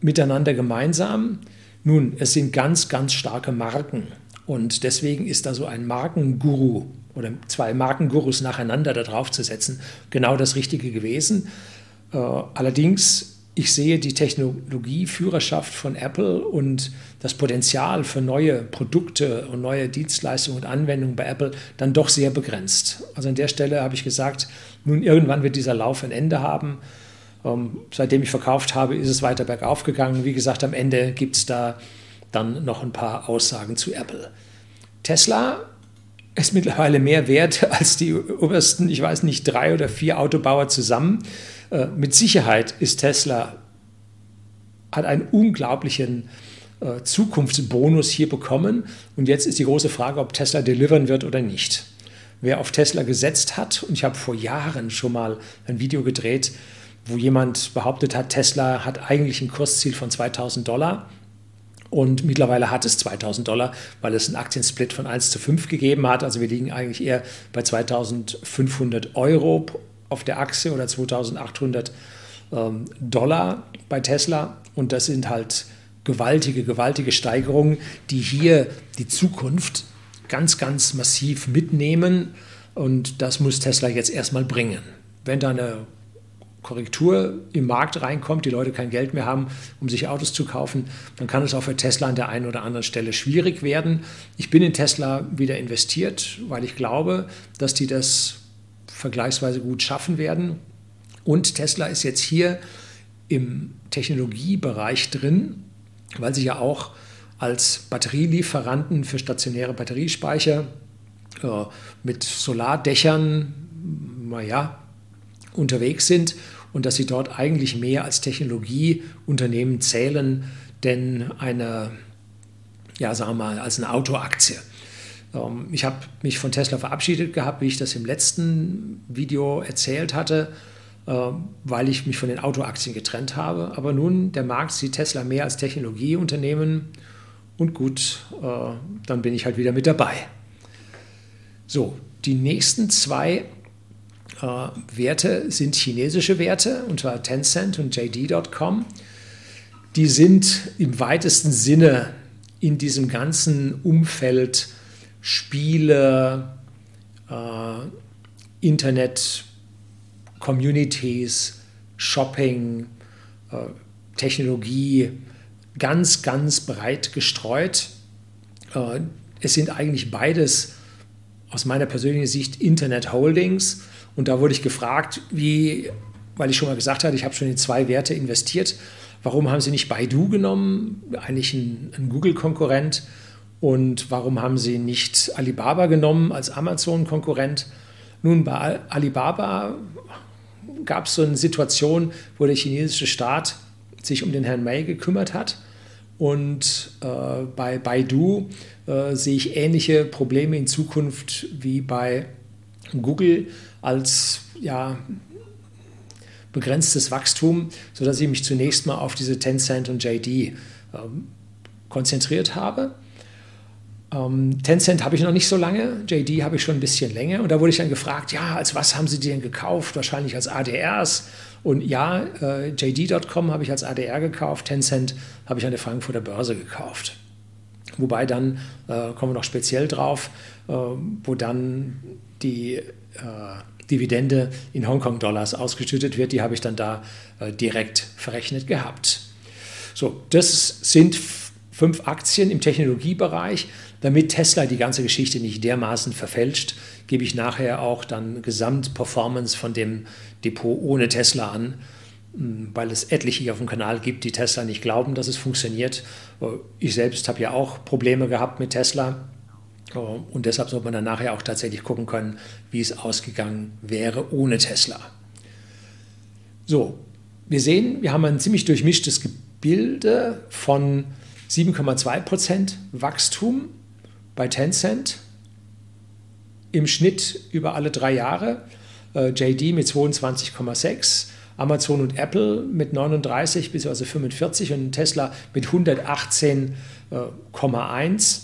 S2: miteinander gemeinsam? Nun, es sind ganz, ganz starke Marken. Und deswegen ist da so ein Markenguru oder zwei Markengurus nacheinander da drauf zu setzen genau das Richtige gewesen. Äh, allerdings, ich sehe die Technologieführerschaft von Apple und das Potenzial für neue Produkte und neue Dienstleistungen und Anwendungen bei Apple dann doch sehr begrenzt. Also an der Stelle habe ich gesagt, nun irgendwann wird dieser Lauf ein Ende haben. Ähm, seitdem ich verkauft habe, ist es weiter bergauf gegangen. Wie gesagt, am Ende gibt es da dann noch ein paar Aussagen zu Apple. Tesla ist mittlerweile mehr wert als die obersten, ich weiß nicht, drei oder vier Autobauer zusammen. Äh, mit Sicherheit ist Tesla, hat einen unglaublichen äh, Zukunftsbonus hier bekommen. Und jetzt ist die große Frage, ob Tesla delivern wird oder nicht. Wer auf Tesla gesetzt hat, und ich habe vor Jahren schon mal ein Video gedreht, wo jemand behauptet hat, Tesla hat eigentlich ein Kursziel von 2000 Dollar und mittlerweile hat es 2000 Dollar, weil es einen Aktiensplit von 1 zu 5 gegeben hat. Also wir liegen eigentlich eher bei 2500 Euro auf der Achse oder 2800 ähm, Dollar bei Tesla. Und das sind halt gewaltige, gewaltige Steigerungen, die hier die Zukunft ganz, ganz massiv mitnehmen. Und das muss Tesla jetzt erstmal bringen. Wenn da eine Korrektur im Markt reinkommt, die Leute kein Geld mehr haben, um sich Autos zu kaufen, dann kann es auch für Tesla an der einen oder anderen Stelle schwierig werden. Ich bin in Tesla wieder investiert, weil ich glaube, dass die das vergleichsweise gut schaffen werden. Und Tesla ist jetzt hier im Technologiebereich drin, weil sie ja auch als Batterielieferanten für stationäre Batteriespeicher äh, mit Solardächern, naja, unterwegs sind und dass sie dort eigentlich mehr als Technologieunternehmen zählen, denn eine, ja, sagen wir mal, als eine Autoaktie. Ähm, ich habe mich von Tesla verabschiedet gehabt, wie ich das im letzten Video erzählt hatte, ähm, weil ich mich von den Autoaktien getrennt habe. Aber nun, der Markt sieht Tesla mehr als Technologieunternehmen Und gut, äh, dann bin ich halt wieder mit dabei. So, die nächsten zwei äh, Werte sind chinesische Werte, und zwar Tencent und JD.com. Die sind im weitesten Sinne in diesem ganzen Umfeld Spiele, äh, Internet, Communities, Shopping, äh, Technologie ganz, ganz breit gestreut. Äh, es sind eigentlich beides aus meiner persönlichen Sicht Internet Holdings. Und da wurde ich gefragt, wie, weil ich schon mal gesagt hatte, ich habe schon in zwei Werte investiert. Warum haben Sie nicht Baidu genommen, eigentlich ein, ein Google-Konkurrent? Und warum haben Sie nicht Alibaba genommen als Amazon-Konkurrent? Nun, bei Alibaba gab es so eine Situation, wo der chinesische Staat sich um den Herrn May gekümmert hat. Und äh, bei Baidu äh, sehe ich ähnliche Probleme in Zukunft wie bei Google als ja, begrenztes Wachstum, sodass ich mich zunächst mal auf diese Tencent und JD äh, konzentriert habe. Ähm, Tencent habe ich noch nicht so lange, JD habe ich schon ein bisschen länger. Und da wurde ich dann gefragt, ja, als was haben Sie die denn gekauft? Wahrscheinlich als ADRs. Und ja, äh, JD.com habe ich als ADR gekauft, Tencent habe ich an der Frankfurter Börse gekauft. Wobei dann, äh, kommen wir noch speziell drauf, äh, wo dann die äh, Dividende in Hongkong-Dollars ausgeschüttet wird, die habe ich dann da äh, direkt verrechnet gehabt. So, das sind fünf Aktien im Technologiebereich. Damit Tesla die ganze Geschichte nicht dermaßen verfälscht, gebe ich nachher auch dann Gesamtperformance von dem Depot ohne Tesla an, hm, weil es etliche hier auf dem Kanal gibt, die Tesla nicht glauben, dass es funktioniert. Ich selbst habe ja auch Probleme gehabt mit Tesla. Äh, und deshalb sollte man dann nachher auch tatsächlich gucken können, wie es ausgegangen wäre ohne Tesla. So, wir sehen, wir haben ein ziemlich durchmischtes Gebilde von 7,2% Wachstum bei Tencent im Schnitt über alle drei Jahre, äh, JD mit 22,6, Amazon und Apple mit 39 bzw. 45 und Tesla mit 118,1.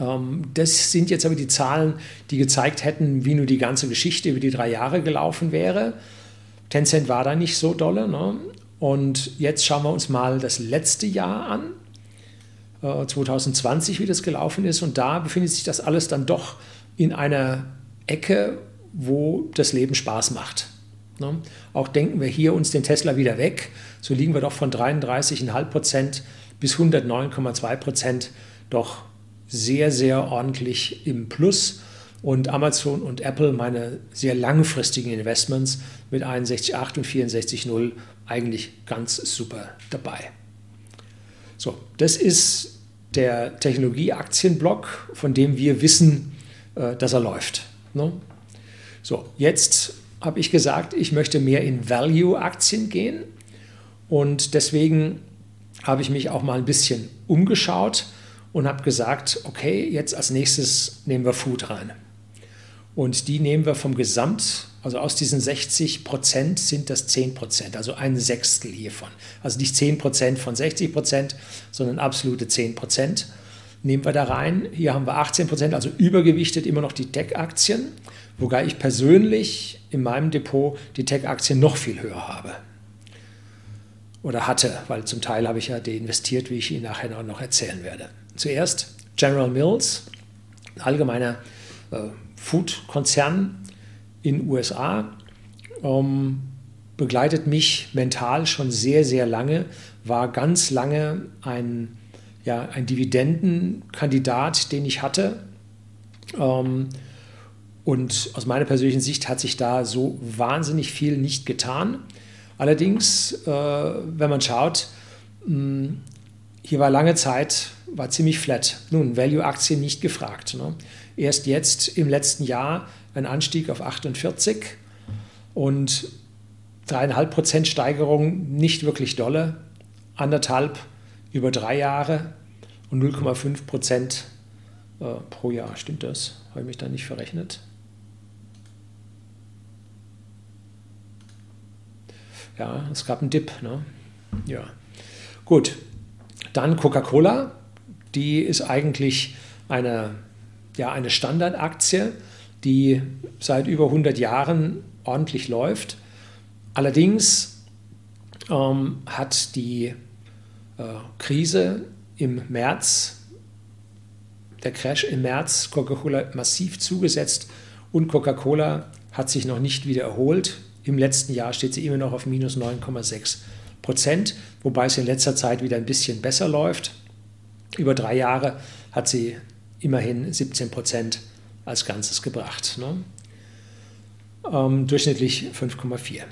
S2: Ähm, das sind jetzt aber die Zahlen, die gezeigt hätten, wie nur die ganze Geschichte über die drei Jahre gelaufen wäre. Tencent war da nicht so dolle. Ne? Und jetzt schauen wir uns mal das letzte Jahr an. 2020, äh, wie das gelaufen ist. Und da befindet sich das alles dann doch in einer Ecke, wo das Leben Spaß macht. Ne? Auch denken wir hier uns den Tesla wieder weg, so liegen wir doch von 33,5 Prozent bis 109,2 Prozent doch sehr, sehr ordentlich im Plus. Und Amazon und Apple, meine sehr langfristigen Investments mit 61,8 und 64,0 eigentlich ganz super dabei. So, das ist der Technologieaktienblock, von dem wir wissen, äh, dass er läuft. Ne? So, jetzt habe ich gesagt, ich möchte mehr in Value-Aktien gehen und deswegen habe ich mich auch mal ein bisschen umgeschaut und habe gesagt, okay, jetzt als nächstes nehmen wir Food rein. Und die nehmen wir vom Gesamt also aus diesen 60 Prozent sind das 10 Prozent, also ein Sechstel hiervon. Also nicht 10 Prozent von 60 Prozent, sondern absolute 10 Prozent nehmen wir da rein. Hier haben wir 18 Prozent, also übergewichtet immer noch die Tech-Aktien, wobei ich persönlich in meinem Depot die Tech-Aktien noch viel höher habe. Oder hatte, weil zum Teil habe ich ja die investiert, wie ich Ihnen nachher noch erzählen werde. Zuerst General Mills, ein allgemeiner äh, Food-Konzern, in USA, ähm, begleitet mich mental schon sehr, sehr lange, war ganz lange ein, ja, ein Dividendenkandidat, den ich hatte. Ähm, und aus meiner persönlichen Sicht hat sich da so wahnsinnig viel nicht getan. Allerdings, äh, wenn man schaut, mh, hm, hier war lange Zeit, war ziemlich flat. Nun, Value-Aktien nicht gefragt. Ne? Erst jetzt im letzten Jahr ein Anstieg auf 48 und 3,5 Prozent Steigerung nicht wirklich dolle, anderthalb über drei Jahre und 0,5 Prozent äh, pro Jahr. Stimmt das? Habe ich mich da nicht verrechnet? Ja, es gab einen Dip. Ne? Ja. Gut, dann Coca-Cola. die ist eigentlich eine, ja, eine Standardaktie, die seit über 100 Jahren ordentlich läuft. Allerdings ähm, hat die äh, Krise im März, der Crash im März, Coca-Cola massiv zugesetzt und Coca-Cola hat sich noch nicht wieder erholt. Im letzten Jahr steht sie immer noch auf minus 9,6 Prozent, wobei es in letzter Zeit wieder ein bisschen besser läuft. Über drei Jahre hat sie immerhin 17 Prozent als Ganzes gebracht. Ne? Ähm, durchschnittlich 5,4.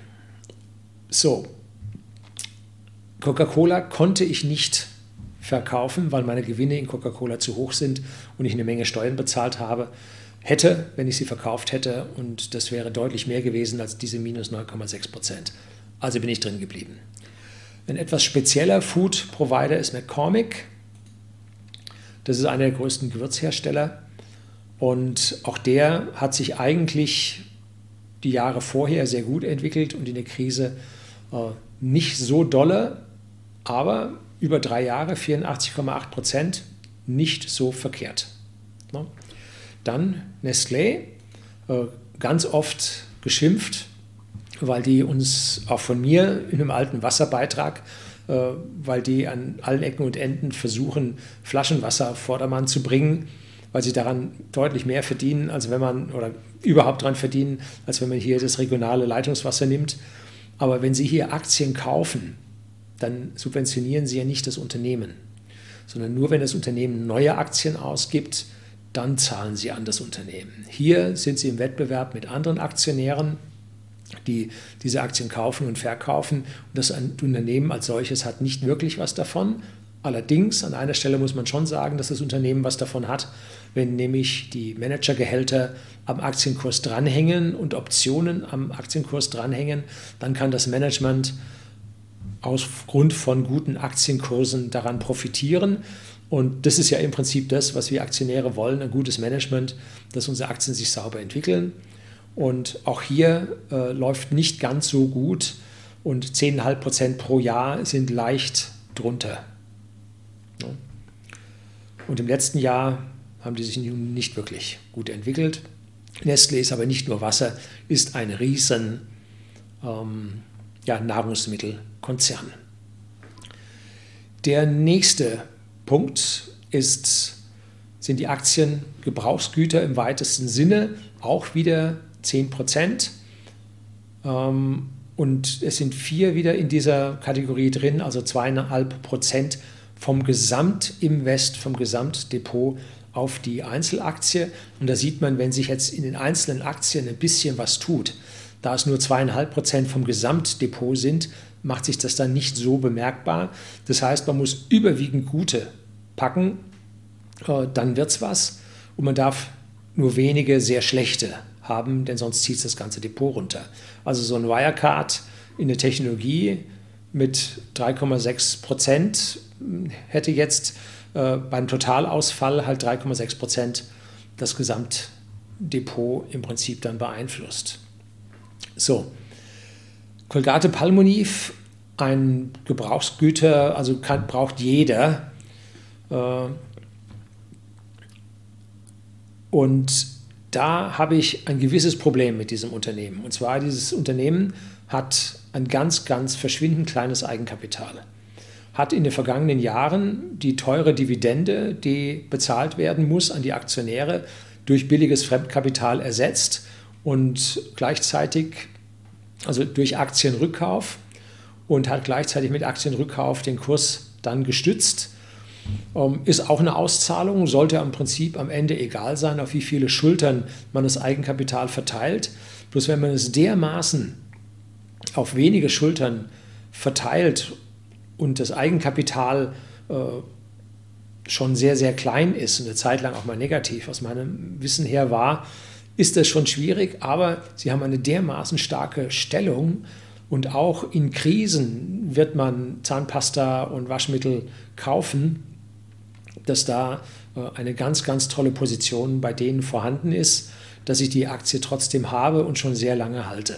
S2: So, Coca-Cola konnte ich nicht verkaufen, weil meine Gewinne in Coca-Cola zu hoch sind und ich eine Menge Steuern bezahlt habe. Hätte, wenn ich sie verkauft hätte, und das wäre deutlich mehr gewesen als diese minus 9,6 Prozent. Also bin ich drin geblieben. Ein etwas spezieller Food-Provider ist McCormick. Das ist einer der größten Gewürzhersteller. Und auch der hat sich eigentlich die Jahre vorher sehr gut entwickelt und in der Krise äh, nicht so dolle, aber über drei Jahre 84,8 Prozent nicht so verkehrt. Ne? Dann Nestlé, äh, ganz oft geschimpft, weil die uns auch von mir in einem alten Wasserbeitrag, äh, weil die an allen Ecken und Enden versuchen, Flaschenwasser auf Vordermann zu bringen, weil sie daran deutlich mehr verdienen, als wenn man, oder überhaupt daran verdienen, als wenn man hier das regionale Leitungswasser nimmt. Aber wenn Sie hier Aktien kaufen, dann subventionieren Sie ja nicht das Unternehmen, sondern nur wenn das Unternehmen neue Aktien ausgibt, dann zahlen Sie an das Unternehmen. Hier sind Sie im Wettbewerb mit anderen Aktionären, die diese Aktien kaufen und verkaufen. Und das Unternehmen als solches hat nicht wirklich was davon. Allerdings, an einer Stelle muss man schon sagen, dass das Unternehmen was davon hat, wenn nämlich die Managergehälter am Aktienkurs dranhängen und Optionen am Aktienkurs dranhängen, dann kann das Management aufgrund von guten Aktienkursen daran profitieren. Und das ist ja im Prinzip das, was wir Aktionäre wollen, ein gutes Management, dass unsere Aktien sich sauber entwickeln. Und auch hier äh, läuft nicht ganz so gut und 10,5 Prozent pro Jahr sind leicht drunter. Und im letzten Jahr haben die sich nun nicht wirklich gut entwickelt. Nestle ist aber nicht nur Wasser, ist ein riesen ähm, ja, Nahrungsmittelkonzern. Der nächste Punkt ist, sind die Aktien Gebrauchsgüter im weitesten Sinne, auch wieder 10 Prozent. Ähm, und es sind vier wieder in dieser Kategorie drin, also zweieinhalb Prozent vom Gesamtinvest, vom Gesamtdepot auf die Einzelaktie. Und da sieht man, wenn sich jetzt in den einzelnen Aktien ein bisschen was tut, da es nur zweieinhalb Prozent vom Gesamtdepot sind, macht sich das dann nicht so bemerkbar. Das heißt, man muss überwiegend gute packen, äh, dann wird es was. Und man darf nur wenige sehr schlechte haben, denn sonst zieht es das ganze Depot runter. Also so ein Wirecard in der Technologie mit 3,6 Prozent hätte jetzt äh, beim Totalausfall halt 3,6 Prozent das Gesamtdepot im Prinzip dann beeinflusst. So, Colgate Palmolive, ein Gebrauchsgüter, also kann, braucht jeder, äh, und da habe ich ein gewisses Problem mit diesem Unternehmen. Und zwar, dieses Unternehmen hat ein ganz, ganz verschwindend kleines Eigenkapital. Hat in den vergangenen Jahren die teure Dividende, die bezahlt werden muss an die Aktionäre, durch billiges Fremdkapital ersetzt und gleichzeitig, also durch Aktienrückkauf und hat gleichzeitig mit Aktienrückkauf den Kurs dann gestützt ähm, ist auch eine Auszahlung, sollte im Prinzip am Ende egal sein, auf wie viele Schultern man das Eigenkapital verteilt. Bloß wenn man es dermaßen auf wenige Schultern verteilt und das Eigenkapital äh, schon sehr, sehr klein ist und eine Zeit lang auch mal negativ aus meinem Wissen her war, ist das schon schwierig, aber sie haben eine dermaßen starke Stellung und auch in Krisen wird man Zahnpasta und Waschmittel kaufen dass da äh, eine ganz, ganz tolle Position bei denen vorhanden ist, dass ich die Aktie trotzdem habe und schon sehr lange halte.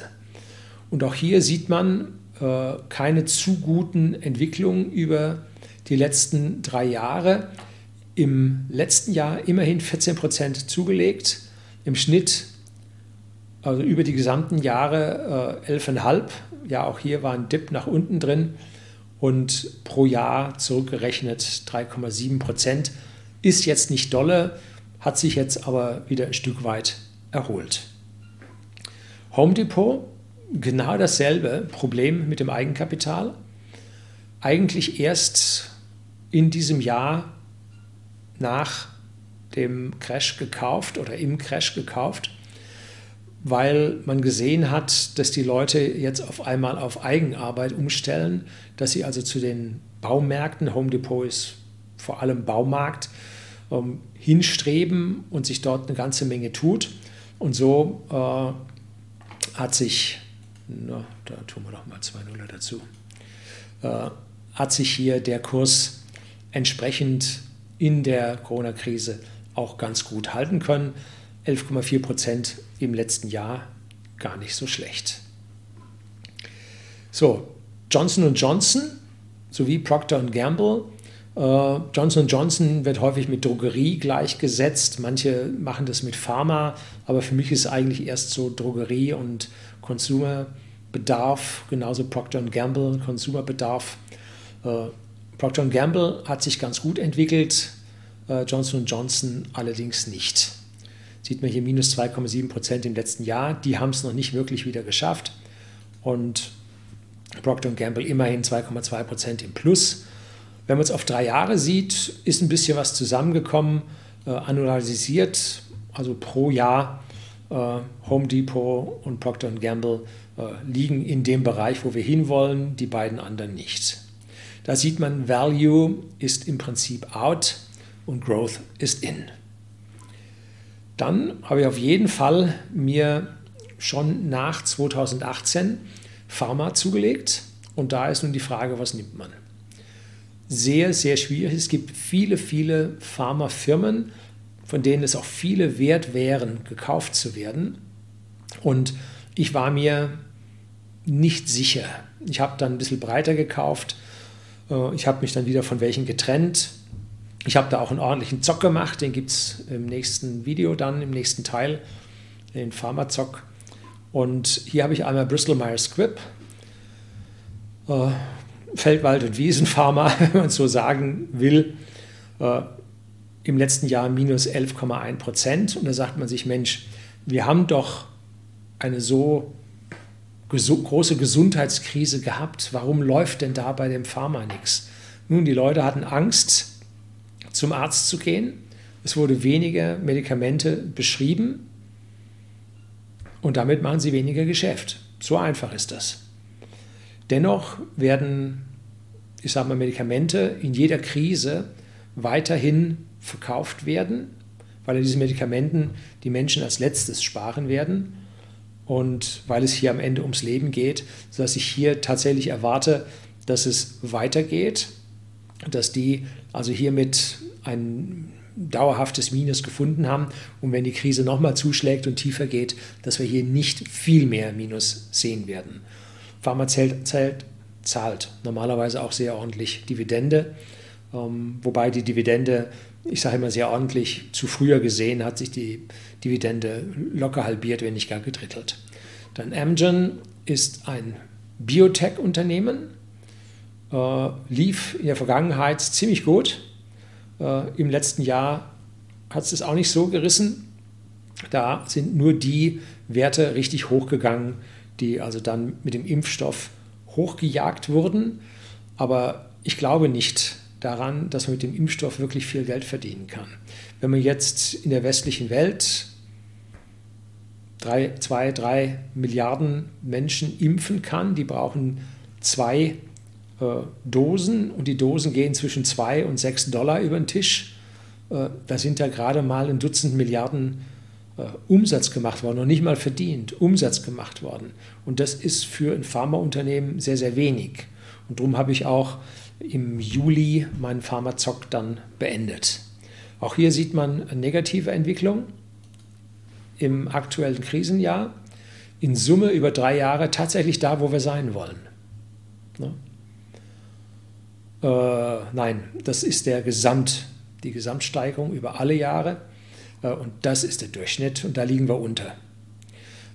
S2: Und auch hier sieht man äh, keine zu guten Entwicklungen über die letzten drei Jahre. im letzten Jahr immerhin 14 Prozent zugelegt, im Schnitt also über die gesamten Jahre äh, 11,5. Ja, auch hier war ein Dip nach unten drin und pro Jahr zurückgerechnet 3,7 Prozent. Ist jetzt nicht dolle, hat sich jetzt aber wieder ein Stück weit erholt. Home Depot, genau dasselbe Problem mit dem Eigenkapital. Eigentlich erst in diesem Jahr nach dem Crash gekauft oder im Crash gekauft, weil man gesehen hat, dass die Leute jetzt auf einmal auf Eigenarbeit umstellen, dass sie also zu den Baumärkten, Home Depot ist vor allem Baumarkt, ähm, hinstreben und sich dort eine ganze Menge tut. Und so äh, hat sich, na, da tun wir doch mal zwei Nuller dazu, äh, hat sich hier der Kurs entsprechend in der Corona-Krise auch ganz gut halten können. 11,4 Prozent im letzten Jahr, gar nicht so schlecht. So, Johnson Johnson sowie Procter Gamble. Äh, Johnson Johnson wird häufig mit Drogerie gleichgesetzt. Manche machen das mit Pharma, aber für mich ist eigentlich erst so Drogerie und Konsumerbedarf, genauso Procter Gamble, Konsumerbedarf. Äh, Procter Gamble hat sich ganz gut entwickelt, äh, Johnson Johnson allerdings nicht. Sieht man hier minus 2,7 Prozent im letzten Jahr. Die haben es noch nicht wirklich wieder geschafft. Und Procter Gamble immerhin 2,2 Prozent im Plus. Wenn man es auf drei Jahre sieht, ist ein bisschen was zusammengekommen, äh, annualisiert, also pro Jahr. Äh, Home Depot und Procter Gamble äh, liegen in dem Bereich, wo wir hinwollen, die beiden anderen nicht. Da sieht man, Value ist im Prinzip out und Growth ist in. Dann habe ich auf jeden Fall mir schon nach 2018 Pharma zugelegt und da ist nun die Frage, was nimmt man? Sehr, sehr schwierig. Es gibt viele, viele Pharmafirmen, von denen es auch viele wert wären, gekauft zu werden. Und ich war mir nicht sicher. Ich habe dann ein bisschen breiter gekauft äh, ich habe mich dann wieder von welchen getrennt. Ich habe da auch einen ordentlichen Zock gemacht, den gibt es im nächsten Video dann, im nächsten Teil, den Pharmazock. Und hier habe ich einmal Bristol Myers Squibb, äh, Feldwald- und Wiesenpharma, wenn man so sagen will, äh, im letzten Jahr minus 11,1 Prozent. Und da sagt man sich, Mensch, wir haben doch eine so große Gesundheitskrise gehabt. Warum läuft denn da bei dem Pharma nichts? Nun, die Leute hatten Angst, zum Arzt zu gehen. Es wurde weniger Medikamente beschrieben und damit machen sie weniger Geschäft. So einfach ist das. Dennoch werden, ich sage mal, Medikamente in jeder Krise weiterhin verkauft werden, weil diese Medikamenten die Menschen als letztes sparen werden und weil es hier am Ende ums Leben geht, sodass ich hier tatsächlich erwarte, dass es weitergeht, dass die also hiermit ein dauerhaftes Minus gefunden haben und wenn die Krise nochmal zuschlägt und tiefer geht, dass wir hier nicht viel mehr Minus sehen werden. Pharma zählt, zählt, zahlt normalerweise auch sehr ordentlich Dividende, ähm, wobei die Dividende, ich sage immer sehr ordentlich, zu früher gesehen hat sich die Dividende locker halbiert, wenn nicht gar gedrittelt. Dann Amgen ist ein Biotech-Unternehmen, äh, lief in der Vergangenheit ziemlich gut. Äh, Im letzten Jahr hat es auch nicht so gerissen. Da sind nur die Werte richtig hochgegangen, die also dann mit dem Impfstoff hochgejagt wurden. Aber ich glaube nicht daran, dass man mit dem Impfstoff wirklich viel Geld verdienen kann. Wenn man jetzt in der westlichen Welt drei, zwei, drei Milliarden Menschen impfen kann. Die brauchen zwei äh, Dosen und die Dosen gehen zwischen zwei und sechs Dollar über den Tisch. Äh, da sind ja gerade mal ein Dutzend Milliarden äh, Umsatz gemacht worden, noch nicht mal verdient, Umsatz gemacht worden. Und das ist für ein Pharmaunternehmen sehr, sehr wenig. Und darum habe ich auch im Juli meinen Pharmazock dann beendet. Auch hier sieht man eine negative Entwicklung im aktuellen Krisenjahr in Summe über drei Jahre tatsächlich da, wo wir sein wollen. Ne? Äh, nein, das ist der Gesamt, die Gesamtsteigerung über alle Jahre. Äh, und das ist der Durchschnitt und da liegen wir unter.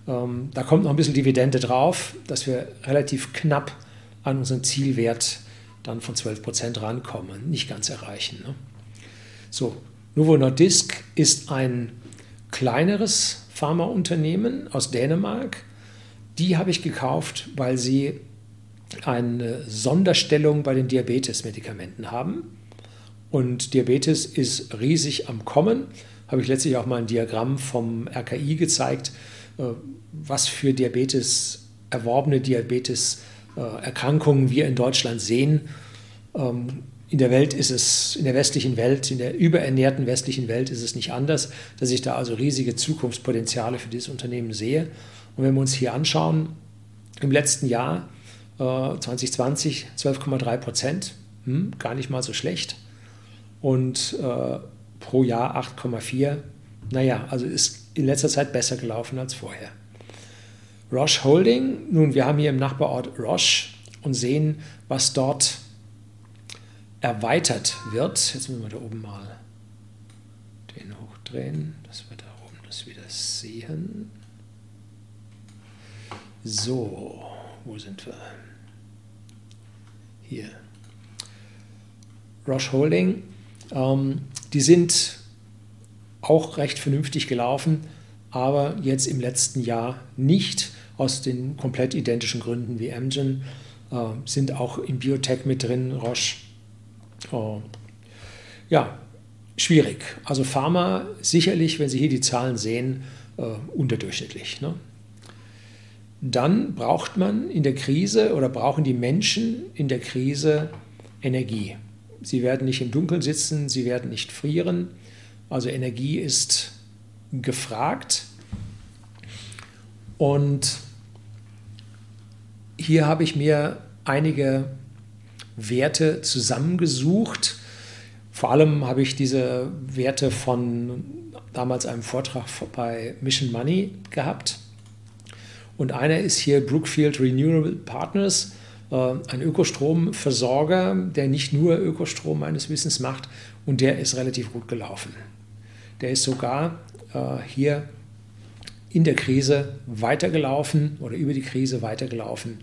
S2: Ähm, da kommt noch ein bisschen Dividende drauf, dass wir relativ knapp an unseren Zielwert dann von 12 Prozent rankommen, nicht ganz erreichen. Ne? So, Novo Nordisk ist ein kleineres Pharmaunternehmen aus Dänemark. Die habe ich gekauft, weil sie eine Sonderstellung bei den Diabetes-Medikamenten haben. Und Diabetes ist riesig am Kommen. Habe ich letztlich auch mal ein Diagramm vom RKI gezeigt, äh, was für Diabetes, erworbene Diabetes-Erkrankungen wir in Deutschland sehen. Ähm, in der Welt ist es, in der westlichen Welt, in der überernährten westlichen Welt ist es nicht anders, dass ich da also riesige Zukunftspotenziale für dieses Unternehmen sehe. Und wenn wir uns hier anschauen, im letzten Jahr 2020 äh, 12,3 Prozent, hm, gar nicht mal so schlecht. Und äh, pro Jahr 8,4. Naja, also ist in letzter Zeit besser gelaufen als vorher. Roche Holding, nun, wir haben hier im Nachbarort Roche und sehen, was dort erweitert wird. Jetzt müssen wir da oben mal den hochdrehen, dass wir da oben das wieder sehen. So, wo sind wir? Hier. Roche Holding, ähm, die sind auch recht vernünftig gelaufen, aber jetzt im letzten Jahr nicht aus den komplett identischen Gründen wie Amgen, äh, sind auch im Biotech mit drin, Roche. Äh, ja, schwierig. Also Pharma sicherlich, wenn Sie hier die Zahlen sehen, äh, unterdurchschnittlich. Ne? Dann braucht man in der Krise oder brauchen die Menschen in der Krise Energie. Sie werden nicht im Dunkeln sitzen, sie werden nicht frieren. Also Energie ist gefragt. Und hier habe ich mir einige Werte zusammengesucht. Vor allem habe ich diese Werte von damals einem Vortrag bei Mission Money gehabt. Und einer ist hier Brookfield Renewable Partners, äh, ein Ökostromversorger, der nicht nur Ökostrom meines Wissens macht und der ist relativ gut gelaufen. Der ist sogar äh, hier in der Krise weitergelaufen oder über die Krise weitergelaufen,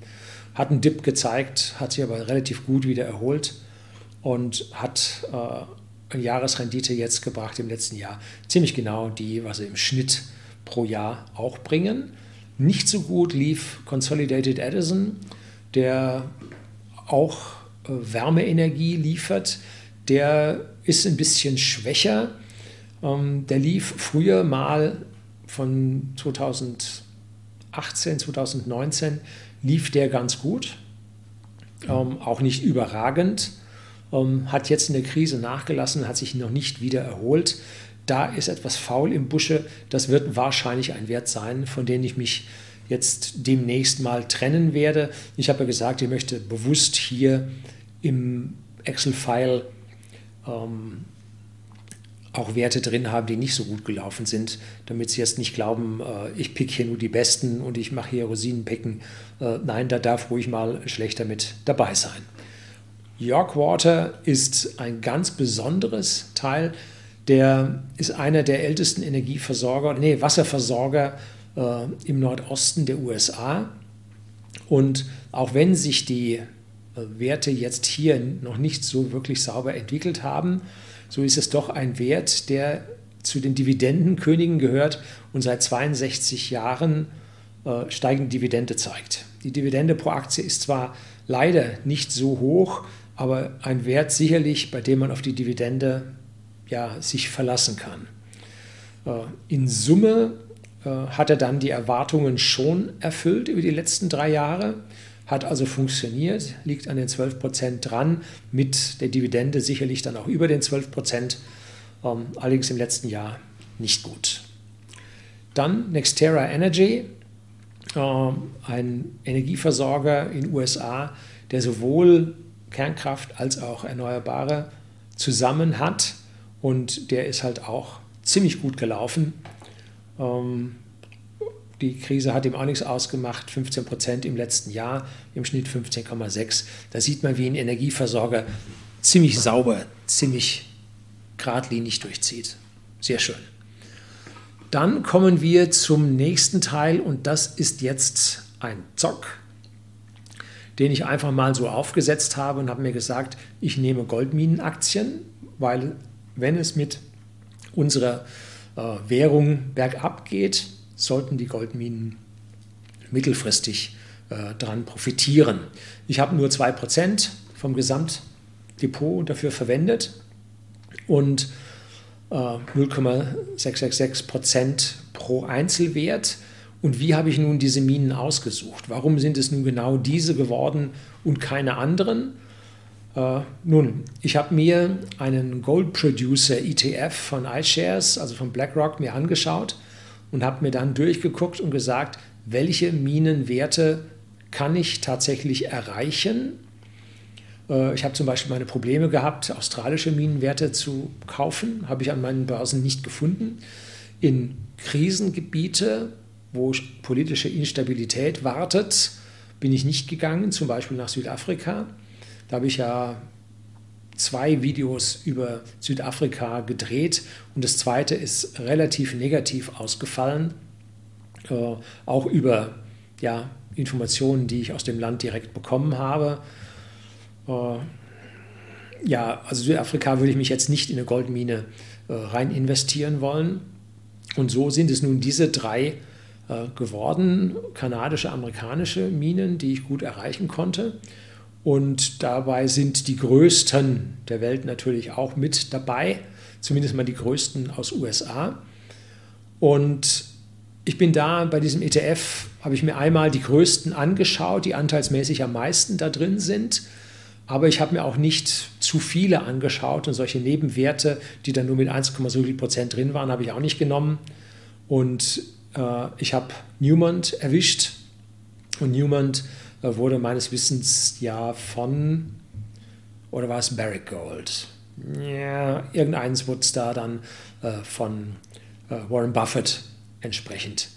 S2: hat einen Dip gezeigt, hat sich aber relativ gut wieder erholt und hat äh, eine Jahresrendite jetzt gebracht im letzten Jahr. Ziemlich genau die, was sie im Schnitt pro Jahr auch bringen. Nicht so gut lief Consolidated Edison, der auch äh, Wärmeenergie liefert. Der ist ein bisschen schwächer. Ähm, der lief früher mal von 2018, 2019, lief der ganz gut. Ähm, auch nicht überragend. Ähm, hat jetzt in der Krise nachgelassen, hat sich noch nicht wieder erholt da ist etwas faul im Busche. Das wird wahrscheinlich ein Wert sein, von dem ich mich jetzt demnächst mal trennen werde. Ich habe ja gesagt, ich möchte bewusst hier im Excel-File ähm, auch Werte drin haben, die nicht so gut gelaufen sind, damit Sie jetzt nicht glauben, äh, ich pick hier nur die besten und ich mache hier Rosinenpicken. Äh, nein, da darf ruhig mal schlechter mit dabei sein. York Water ist ein ganz besonderes Teil der ist einer der ältesten Energieversorger, nee, Wasserversorger äh, im Nordosten der USA. Und auch wenn sich die äh, Werte jetzt hier noch nicht so wirklich sauber entwickelt haben, so ist es doch ein Wert, der zu den Dividendenkönigen gehört und seit 62 Jahren äh, steigende Dividende zeigt. Die Dividende pro Aktie ist zwar leider nicht so hoch, aber ein Wert sicherlich, bei dem man auf die Dividende ja, sich verlassen kann. Äh, in Summe äh, hat er dann die Erwartungen schon erfüllt über die letzten drei Jahre, hat also funktioniert, liegt an den 12 Prozent dran, mit der Dividende sicherlich dann auch über den 12 Prozent, ähm, allerdings im letzten Jahr nicht gut. Dann Nextera Energy, ähm, ein Energieversorger in USA, der sowohl Kernkraft als auch Erneuerbare zusammen hat und der ist halt auch ziemlich gut gelaufen. Ähm, die Krise hat ihm auch nichts ausgemacht, 15 Prozent im letzten Jahr, im Schnitt 15,6. Da sieht man, wie ein Energieversorger ziemlich sauber, ziemlich geradlinig durchzieht. Sehr schön. Dann kommen wir zum nächsten Teil und das ist jetzt ein Zock, den ich einfach mal so aufgesetzt habe und habe mir gesagt, ich nehme Goldminenaktien, weil wenn es mit unserer äh, Währung bergab geht, sollten die Goldminen mittelfristig äh, daran profitieren. Ich habe nur 2% vom Gesamtdepot dafür verwendet und äh, 0,666% pro Einzelwert. Und wie habe ich nun diese Minen ausgesucht? Warum sind es nun genau diese geworden und keine anderen? Äh, nun, ich habe mir einen Gold Producer ETF von iShares, also von BlackRock, mir angeschaut und habe mir dann durchgeguckt und gesagt, welche Minenwerte kann ich tatsächlich erreichen. Äh, ich habe zum Beispiel meine Probleme gehabt, australische Minenwerte zu kaufen, habe ich an meinen Börsen nicht gefunden. In Krisengebiete, wo politische Instabilität wartet, bin ich nicht gegangen, zum Beispiel nach Südafrika. Da habe ich ja zwei Videos über Südafrika gedreht und das zweite ist relativ negativ ausgefallen, äh, auch über ja, Informationen, die ich aus dem Land direkt bekommen habe. Äh, ja, also Südafrika würde ich mich jetzt nicht in eine Goldmine äh, rein investieren wollen. Und so sind es nun diese drei äh, geworden, kanadische, amerikanische Minen, die ich gut erreichen konnte. Und dabei sind die größten der Welt natürlich auch mit dabei, zumindest mal die größten aus USA. Und ich bin da bei diesem ETF, habe ich mir einmal die größten angeschaut, die anteilsmäßig am meisten da drin sind. Aber ich habe mir auch nicht zu viele angeschaut und solche Nebenwerte, die dann nur mit 1, so viel Prozent drin waren, habe ich auch nicht genommen. Und äh, ich habe Newmont erwischt und Newmont wurde meines Wissens ja von, oder war es Barrick Gold? Ja, irgendeins wurde es da dann äh, von äh, Warren Buffett entsprechend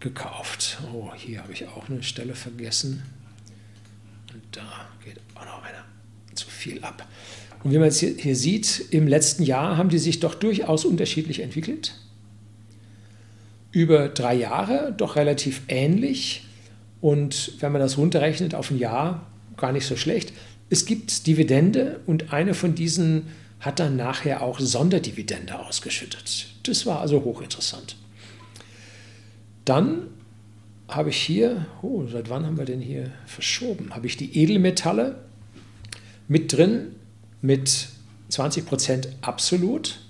S2: gekauft. Oh, hier habe ich auch eine Stelle vergessen. Und da geht auch noch einer zu viel ab. Und wie man jetzt hier, hier sieht, im letzten Jahr haben die sich doch durchaus unterschiedlich entwickelt. Über drei Jahre doch relativ ähnlich. Und wenn man das runterrechnet auf ein Jahr, gar nicht so schlecht. Es gibt Dividende und eine von diesen hat dann nachher auch Sonderdividende ausgeschüttet. Das war also hochinteressant. Dann habe ich hier, oh, seit wann haben wir denn hier verschoben? Habe ich die Edelmetalle mit drin mit 20% absolut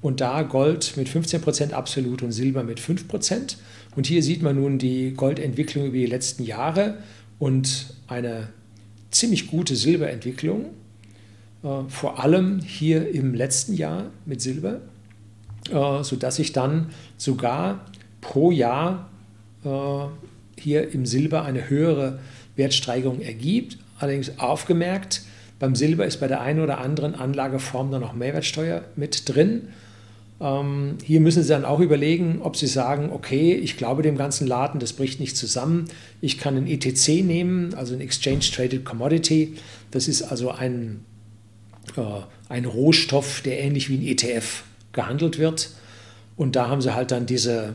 S2: und da Gold mit 15% absolut und Silber mit 5%. Und hier sieht man nun die Goldentwicklung über die letzten Jahre und eine ziemlich gute Silberentwicklung, äh, vor allem hier im letzten Jahr mit Silber, äh, sodass sich dann sogar pro Jahr äh, hier im Silber eine höhere Wertsteigerung ergibt. Allerdings aufgemerkt, beim Silber ist bei der einen oder anderen Anlageform dann noch Mehrwertsteuer mit drin. Ähm, hier müssen Sie dann auch überlegen, ob Sie sagen, okay, ich glaube dem ganzen Laden, das bricht nicht zusammen. Ich kann ein ETC nehmen, also ein Exchange Traded Commodity. Das ist also ein, äh, ein Rohstoff, der ähnlich wie ein ETF gehandelt wird. Und da haben Sie halt dann diese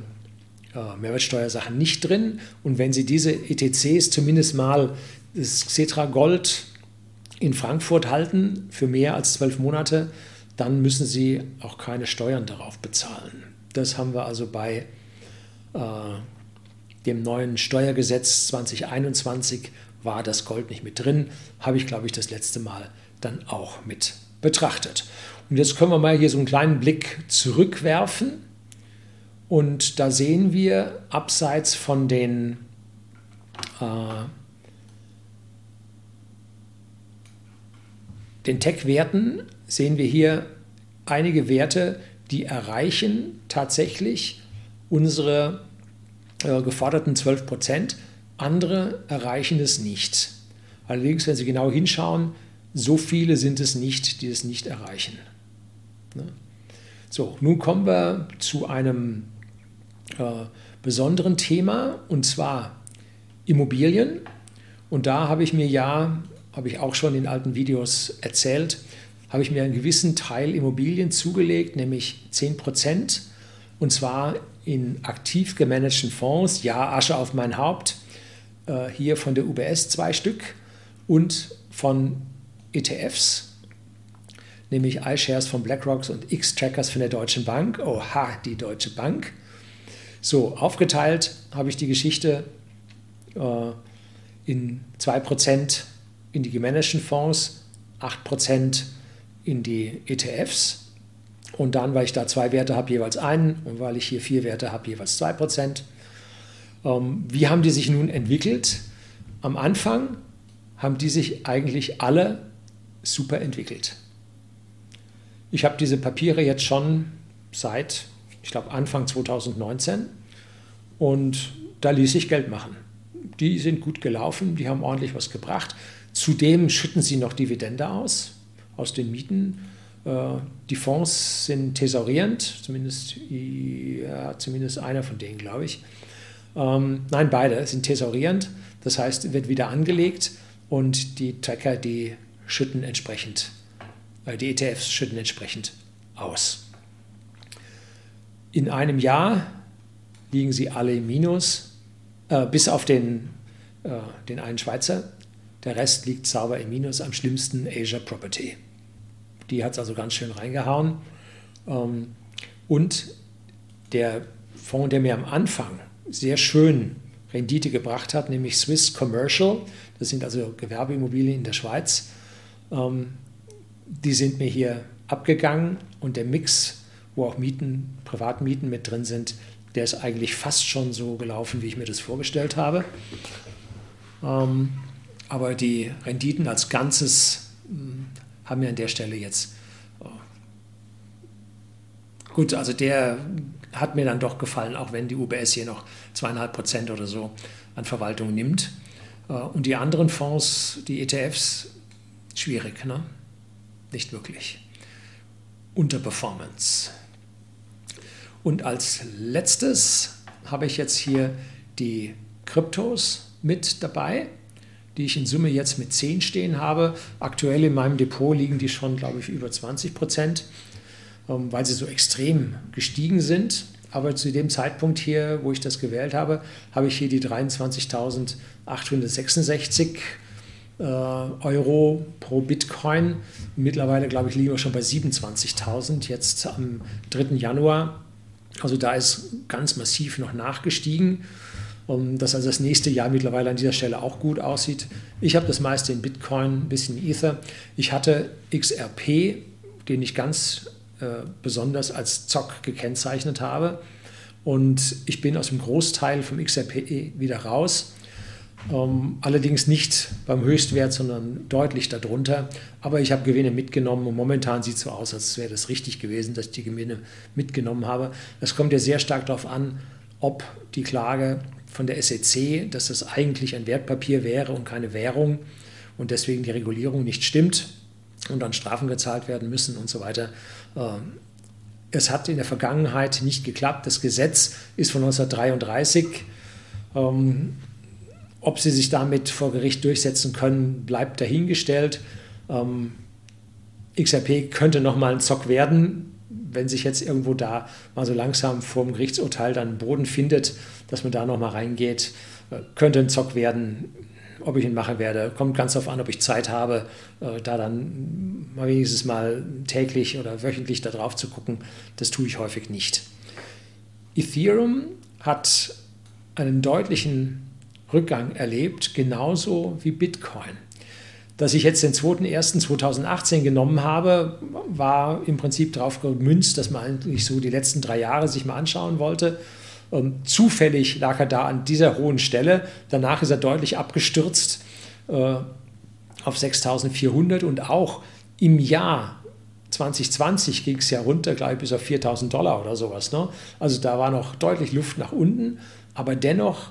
S2: äh, Mehrwertsteuersachen nicht drin. Und wenn Sie diese ETCs zumindest mal das Xetra Gold in Frankfurt halten für mehr als zwölf Monate, dann müssen sie auch keine Steuern darauf bezahlen. Das haben wir also bei äh, dem neuen Steuergesetz 2021 war das Gold nicht mit drin, habe ich glaube ich das letzte Mal dann auch mit betrachtet. Und jetzt können wir mal hier so einen kleinen Blick zurückwerfen und da sehen wir abseits von den äh, den Tech-Werten sehen wir hier einige Werte, die erreichen tatsächlich unsere äh, geforderten 12 Prozent. Andere erreichen es nicht. Allerdings, wenn Sie genau hinschauen, so viele sind es nicht, die es nicht erreichen. Ne? So, nun kommen wir zu einem äh, besonderen Thema und zwar Immobilien. Und da habe ich mir ja, habe ich auch schon in alten Videos erzählt, habe ich mir einen gewissen Teil Immobilien zugelegt, nämlich 10 Prozent. Und zwar in aktiv gemanagten Fonds. Ja, Asche auf mein Haupt. Äh, hier von der UBS zwei Stück und von ETFs, nämlich iShares von BlackRock und X-Trackers von der Deutschen Bank. Oha, die Deutsche Bank. So, aufgeteilt habe ich die Geschichte äh, in 2% in die gemanagten Fonds, 8% in die ETFs. Und dann, weil ich da zwei Werte habe, jeweils einen und weil ich hier vier Werte habe, jeweils 2%. Ähm, wie haben die sich nun entwickelt? Am Anfang haben die sich eigentlich alle super entwickelt. Ich habe diese Papiere jetzt schon seit, ich glaube, Anfang 2019 und da ließ ich Geld machen. Die sind gut gelaufen, die haben ordentlich was gebracht. Zudem schütten sie noch Dividende aus, aus den Mieten. Äh, die Fonds sind thesaurierend, zumindest, ja, zumindest einer von denen, glaube ich. Ähm, nein, beide sind thesaurierend, das heißt, wird wieder angelegt und die Tracker, die schütten entsprechend, äh, die ETFs schütten entsprechend aus. In einem Jahr liegen sie alle im Minus, äh, bis auf den, den einen Schweizer. Der Rest liegt sauber im Minus, am schlimmsten Asia Property. Die hat es also ganz schön reingehauen. Ähm, und der Fonds, der mir am Anfang sehr schön Rendite gebracht hat, nämlich Swiss Commercial, das sind also Gewerbeimmobilien in der Schweiz, ähm, die sind mir hier abgegangen und der Mix, wo auch Mieten, Privatmieten mit drin sind, der ist eigentlich fast schon so gelaufen, wie ich mir das vorgestellt habe. Ähm, aber die Renditen als Ganzes hm, haben mir an der Stelle jetzt oh, gut, also der hat mir dann doch gefallen, auch wenn die UBS hier noch zweieinhalb Prozent oder so an Verwaltung nimmt. Äh, und die anderen Fonds, die ETFs, schwierig, ne? Nicht wirklich. Unterperformance. Und als letztes habe ich jetzt hier die Kryptos mit dabei, die ich in Summe jetzt mit 10 stehen habe. Aktuell in meinem Depot liegen die schon, glaube ich, über 20 Prozent, ähm, weil sie so extrem gestiegen sind. Aber zu dem Zeitpunkt hier, wo ich das gewählt habe, habe ich hier die 23.866 äh, Euro pro Bitcoin. Mittlerweile, glaube ich, liegen wir schon bei 27.000, jetzt am 3. Januar. Also da ist ganz massiv noch nachgestiegen, dass also das nächste Jahr mittlerweile an dieser Stelle auch gut aussieht. Ich habe das meiste in Bitcoin, ein bisschen Ether. Ich hatte XRP, den ich ganz äh, besonders als Zock gekennzeichnet habe. Und ich bin aus dem Großteil vom XRP wieder raus. Ähm, allerdings nicht beim Höchstwert, sondern deutlich darunter. Aber ich habe Gewinne mitgenommen und momentan sieht es so aus, als wäre das richtig gewesen, dass ich die Gewinne mitgenommen habe. Das kommt ja sehr stark darauf an, ob die Klage von der SEC, dass das eigentlich ein Wertpapier wäre und keine Währung und deswegen die Regulierung nicht stimmt und dann Strafen gezahlt werden müssen und so weiter. Ähm, es hat in der Vergangenheit nicht geklappt. Das Gesetz ist von 1933. Ob sie sich damit vor Gericht durchsetzen können, bleibt dahingestellt. Ähm, XRP könnte nochmal ein Zock werden, wenn sich jetzt irgendwo da mal so langsam vor dem Gerichtsurteil dann Boden findet, dass man da nochmal reingeht. Äh, könnte ein Zock werden. Ob ich ihn machen werde, kommt ganz darauf an, ob ich Zeit habe, äh, da dann mal wenigstens mal täglich oder wöchentlich da drauf zu gucken. Das tue ich häufig nicht. Ethereum hat einen deutlichen Rückgang erlebt, genauso wie Bitcoin. Dass ich jetzt den 2.1.2018 genommen habe, war im Prinzip darauf gemünzt, dass man eigentlich so die letzten drei Jahre sich mal anschauen wollte. Und zufällig lag er da an dieser hohen Stelle. Danach ist er deutlich abgestürzt äh, auf 6.400 und auch im Jahr 2020 ging es ja runter, glaube ich, bis auf 4.000 Dollar oder sowas. Ne? Also da war noch deutlich Luft nach unten, aber dennoch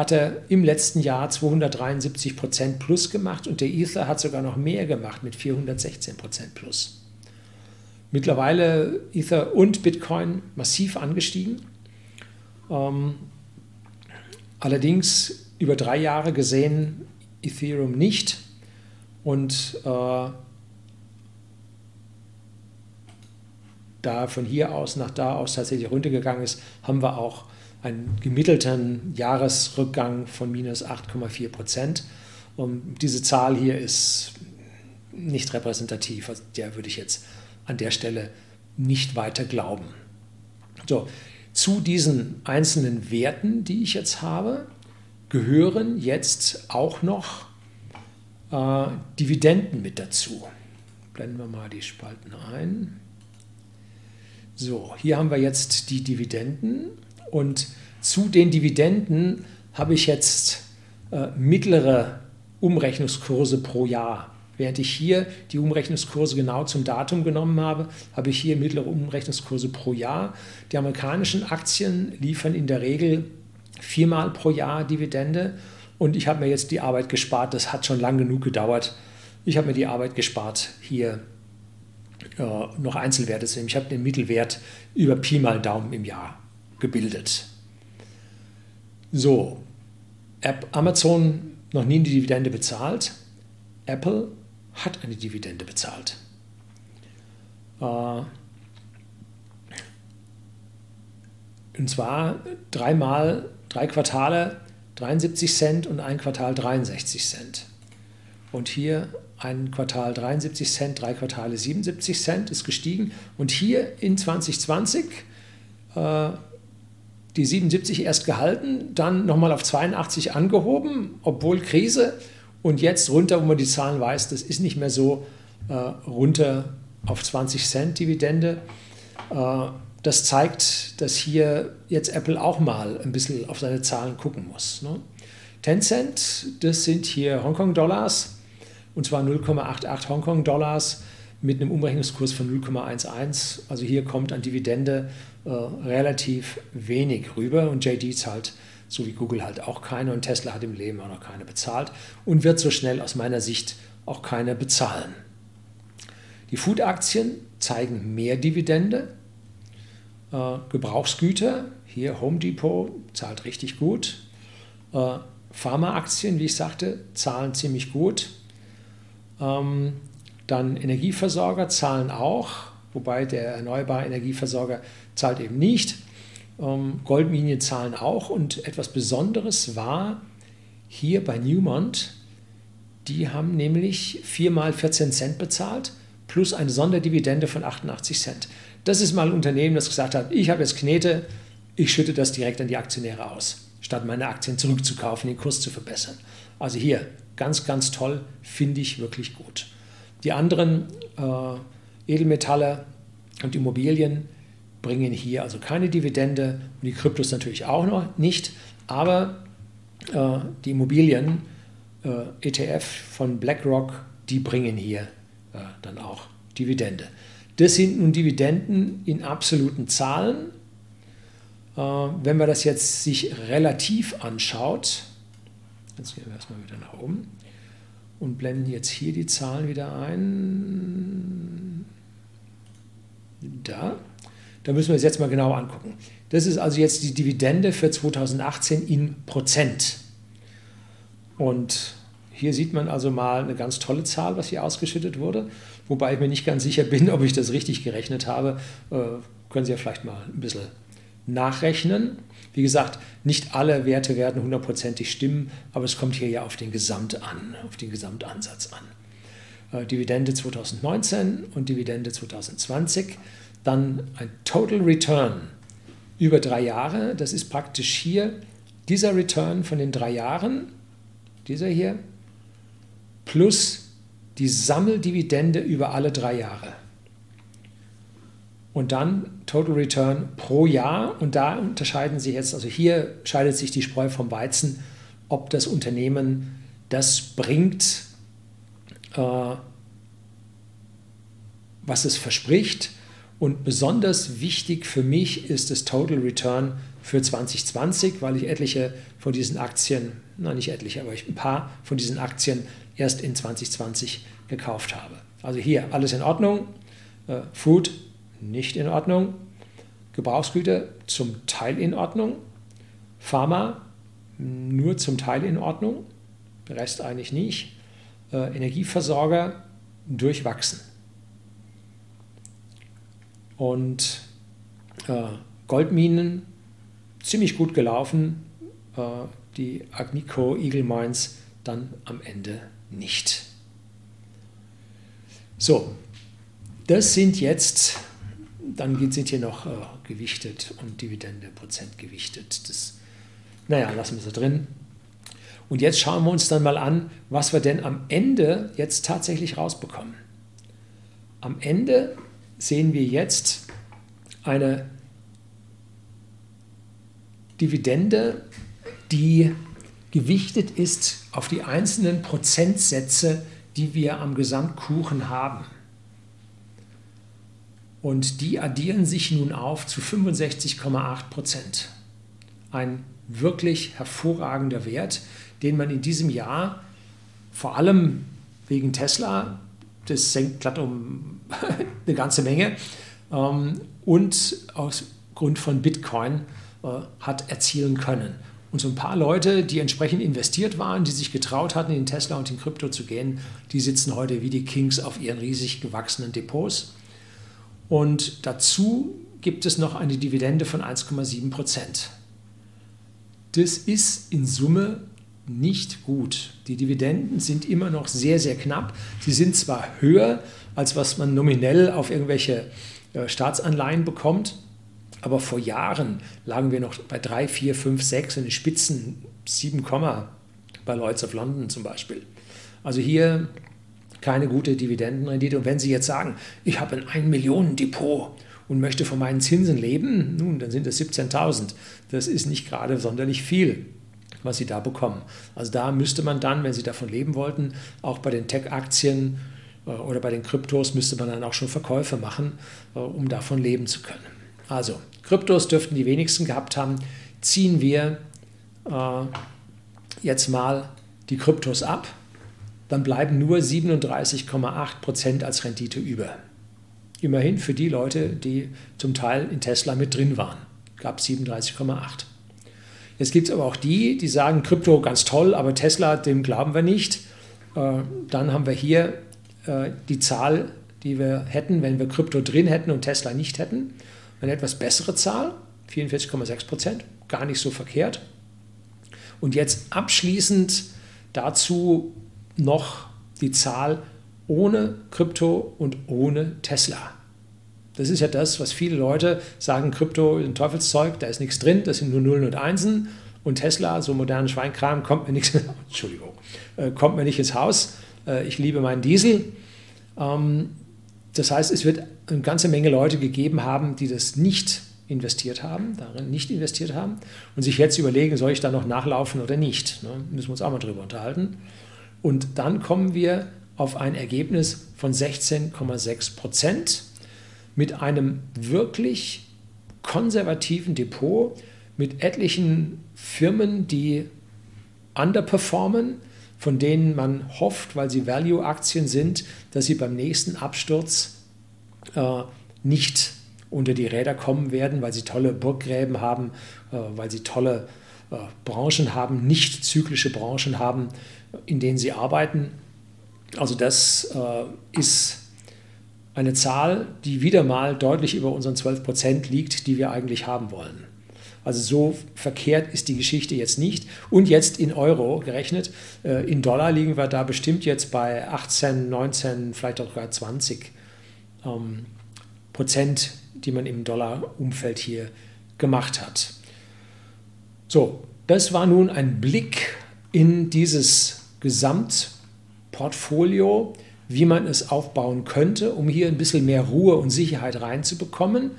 S2: hat er im letzten Jahr 273 Prozent plus gemacht und der Ether hat sogar noch mehr gemacht mit 416 Prozent plus. Mittlerweile Ether und Bitcoin massiv angestiegen. Ähm, allerdings über drei Jahre gesehen Ethereum nicht. Und äh, da von hier aus nach da aus tatsächlich runtergegangen ist, haben wir auch einen gemittelten Jahresrückgang von minus 8,4 Prozent. Und diese Zahl hier ist nicht repräsentativ. Also der würde ich jetzt an der Stelle nicht weiter glauben. So, zu diesen einzelnen Werten, die ich jetzt habe, gehören jetzt auch noch äh, Dividenden mit dazu. Blenden wir mal die Spalten ein. So, hier haben wir jetzt die Dividenden und zu den Dividenden habe ich jetzt äh, mittlere Umrechnungskurse pro Jahr. Während ich hier die Umrechnungskurse genau zum Datum genommen habe, habe ich hier mittlere Umrechnungskurse pro Jahr. Die amerikanischen Aktien liefern in der Regel viermal pro Jahr Dividende und ich habe mir jetzt die Arbeit gespart. Das hat schon lang genug gedauert. Ich habe mir die Arbeit gespart, hier äh, noch Einzelwerte zu nehmen. Ich habe den Mittelwert über Pi mal Daumen im Jahr gebildet. So, Amazon noch nie eine Dividende bezahlt. Apple hat eine Dividende bezahlt. Äh, und zwar dreimal, drei Quartale 73 Cent und ein Quartal 63 Cent. Und hier ein Quartal 73 Cent, drei Quartale 77 Cent ist gestiegen. Und hier in 2020 äh, die 77 erst gehalten, dann nochmal auf 82 angehoben, obwohl Krise und jetzt runter, wo man die Zahlen weiß, das ist nicht mehr so äh, runter auf 20 Cent Dividende. Äh, das zeigt, dass hier jetzt Apple auch mal ein bisschen auf seine Zahlen gucken muss. Ne? 10 Cent, das sind hier Hongkong-Dollars, und zwar 0,88 Hongkong-Dollars mit einem Umrechnungskurs von 0,11. Also hier kommt an Dividende äh, relativ wenig rüber und JD zahlt so wie Google halt auch keine und Tesla hat im Leben auch noch keine bezahlt und wird so schnell aus meiner Sicht auch keine bezahlen. Die Food-Aktien zeigen mehr Dividende. Äh, Gebrauchsgüter, hier Home Depot zahlt richtig gut. Äh, Pharma-Aktien, wie ich sagte, zahlen ziemlich gut. Ähm, dann Energieversorger zahlen auch, wobei der erneuerbare Energieversorger zahlt eben nicht. Ähm, Goldminien zahlen auch. Und etwas Besonderes war hier bei Newmont, die haben nämlich viermal 14 Cent bezahlt plus eine Sonderdividende von 88 Cent. Das ist mal ein Unternehmen, das gesagt hat, ich habe jetzt Knete, ich schütte das direkt an die Aktionäre aus, statt meine Aktien zurückzukaufen, den Kurs zu verbessern. Also hier, ganz, ganz toll, finde ich wirklich gut. Die anderen äh, Edelmetalle und Immobilien, bringen hier also keine Dividende und die Kryptos natürlich auch noch nicht, aber äh, die Immobilien äh, ETF von BlackRock, die bringen hier äh, dann auch Dividende. Das sind nun Dividenden in absoluten Zahlen. Äh, wenn man das jetzt sich relativ anschaut, jetzt gehen wir erstmal wieder nach oben und blenden jetzt hier die Zahlen wieder ein. Da. Da müssen wir uns jetzt mal genau angucken. Das ist also jetzt die Dividende für 2018 in Prozent. Und hier sieht man also mal eine ganz tolle Zahl, was hier ausgeschüttet wurde. Wobei ich mir nicht ganz sicher bin, ob ich das richtig gerechnet habe. Äh, können Sie ja vielleicht mal ein bisschen nachrechnen. Wie gesagt, nicht alle Werte werden hundertprozentig stimmen, aber es kommt hier ja auf den Gesamt an, auf den Gesamtansatz an. Äh, Dividende 2019 und Dividende 2020 dann ein Total Return über drei Jahre. Das ist praktisch hier dieser Return von den drei Jahren, dieser hier, plus die Sammeldividende über alle drei Jahre. Und dann Total Return pro Jahr. Und da unterscheiden sich jetzt, also hier scheidet sich die Spreu vom Weizen, ob das Unternehmen das bringt, äh, was es verspricht und besonders wichtig für mich ist das Total Return für 2020, weil ich etliche von diesen Aktien, nein nicht etliche, aber ich ein paar von diesen Aktien erst in 2020 gekauft habe. Also hier alles in Ordnung, äh, Food nicht in Ordnung, Gebrauchsgüter zum Teil in Ordnung, Pharma nur zum Teil in Ordnung, der Rest eigentlich nicht, äh, Energieversorger durchwachsen. und äh, Goldminen ziemlich gut gelaufen, äh, die Agnico Eagle Mines dann am Ende nicht. So, das sind jetzt, dann sind hier noch äh, gewichtet und Dividende Prozent gewichtet. Das, naja, lassen wir so drin. Und jetzt schauen wir uns dann mal an, was wir denn am Ende jetzt tatsächlich rausbekommen. Am Ende sehen wir jetzt eine Dividende, die gewichtet ist auf die einzelnen Prozentsätze, die wir am Gesamtkuchen haben. Und die addieren sich nun auf zu 65,8 Prozent. Ein wirklich hervorragender Wert, den man in diesem Jahr vor allem wegen Tesla, das senkt glatt um eine ganze Menge, ähm, und aus Grund von Bitcoin äh, hat erzielen können. Und so ein paar Leute, die entsprechend investiert waren, die sich getraut hatten, in Tesla und in Krypto zu gehen, die sitzen heute wie die Kings auf ihren riesig gewachsenen Depots. Und dazu gibt es noch eine Dividende von 1,7 Prozent. Das ist in Summe nicht gut. Die Dividenden sind immer noch sehr, sehr knapp. Sie sind zwar höher, als was man nominell auf irgendwelche äh, Staatsanleihen bekommt, aber vor Jahren lagen wir noch bei 3, 4, 5, 6 und die Spitzen 7, bei Lloyds of London zum Beispiel. Also hier keine gute Dividendenrendite. Und wenn Sie jetzt sagen, ich habe ein 1 Millionen Depot und möchte von meinen Zinsen leben, nun, dann sind es 17.000. Das ist nicht gerade sonderlich viel, was Sie da bekommen. Also da müsste man dann, wenn Sie davon leben wollten, auch bei den Tech-Aktien äh, oder bei den Kryptos müsste man dann auch schon Verkäufe machen, äh, um davon leben zu können. Also, Kryptos dürften die wenigsten gehabt haben. Ziehen wir äh, jetzt mal die Kryptos ab, dann bleiben nur 37,8% als Rendite über. Immerhin für die Leute, die zum Teil in Tesla mit drin waren, gab es 37,8. Jetzt gibt es aber auch die, die sagen, Krypto ganz toll, aber Tesla, dem glauben wir nicht. Äh, dann haben wir hier äh, die Zahl, die wir hätten, wenn wir Krypto drin hätten und Tesla nicht hätten eine etwas bessere Zahl, 44,6 Prozent, gar nicht so verkehrt. Und jetzt abschließend dazu noch die Zahl ohne Krypto und ohne Tesla. Das ist ja das, was viele Leute sagen, Krypto ist ein Teufelszeug, da ist nichts drin, das sind nur Nullen und Einsen. Und Tesla, so modernen Schweinkram, kommt mir nichts, Entschuldigung, äh, kommt mir nicht ins Haus. Äh, ich liebe meinen Diesel. Ähm, das heißt, es wird eine ganze Menge Leute gegeben haben, die das nicht investiert haben, darin nicht investiert haben und sich jetzt überlegen, soll ich da noch nachlaufen oder nicht. Ne? Müssen wir uns auch mal drüber unterhalten. Und dann kommen wir auf ein Ergebnis von 16,6 Prozent mit einem wirklich konservativen Depot, mit etlichen Firmen, die underperformen, von denen man hofft, weil sie Value-Aktien sind, dass sie beim nächsten Absturz äh, nicht unter die Räder kommen werden, weil sie tolle Burggräben haben, äh, weil sie tolle äh, Branchen haben, nicht zyklische Branchen haben, in denen sie arbeiten. Also das äh, ist eine Zahl, die wieder mal deutlich über unseren 12 Prozent liegt, die wir eigentlich haben wollen. Also so verkehrt ist die Geschichte jetzt nicht. Und jetzt in Euro gerechnet, äh, in Dollar liegen wir da bestimmt jetzt bei 18, 19, vielleicht auch sogar 20 ähm, Prozent, die man im Dollar-Umfeld hier gemacht hat. So, das war nun ein Blick in dieses Gesamtportfolio, wie man es aufbauen könnte, um hier ein bisschen mehr Ruhe und Sicherheit reinzubekommen.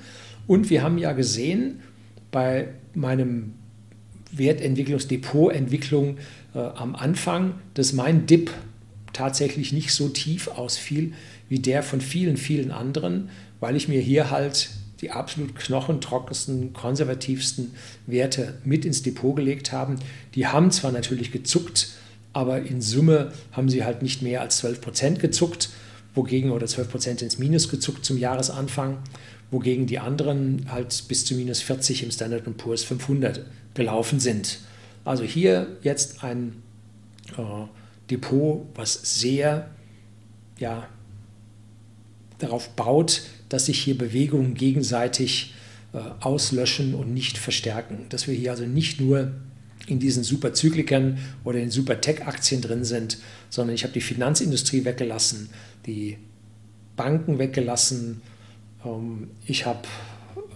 S2: Und wir haben ja gesehen, bei meinem Wertentwicklungsdepotentwicklung äh, am Anfang, dass mein Dip tatsächlich nicht so tief ausfiel wie der von vielen, vielen anderen, weil ich mir hier halt die absolut knochentrockensten, konservativsten Werte mit ins Depot gelegt habe. Die haben zwar natürlich gezuckt, aber in Summe haben sie halt nicht mehr als 12 Prozent gezuckt, wogegen oder 12 Prozent ins Minus gezuckt zum Jahresanfang wogegen die anderen halt bis zu minus 40 im Standard Poor's 500 gelaufen sind. Also hier jetzt ein äh, Depot, was sehr ja, darauf baut, dass sich hier Bewegungen gegenseitig äh, auslöschen und nicht verstärken. Dass wir hier also nicht nur in diesen Superzyklikern oder in Super-Tech-Aktien drin sind, sondern ich habe die Finanzindustrie weggelassen, die Banken weggelassen, ähm, ich habe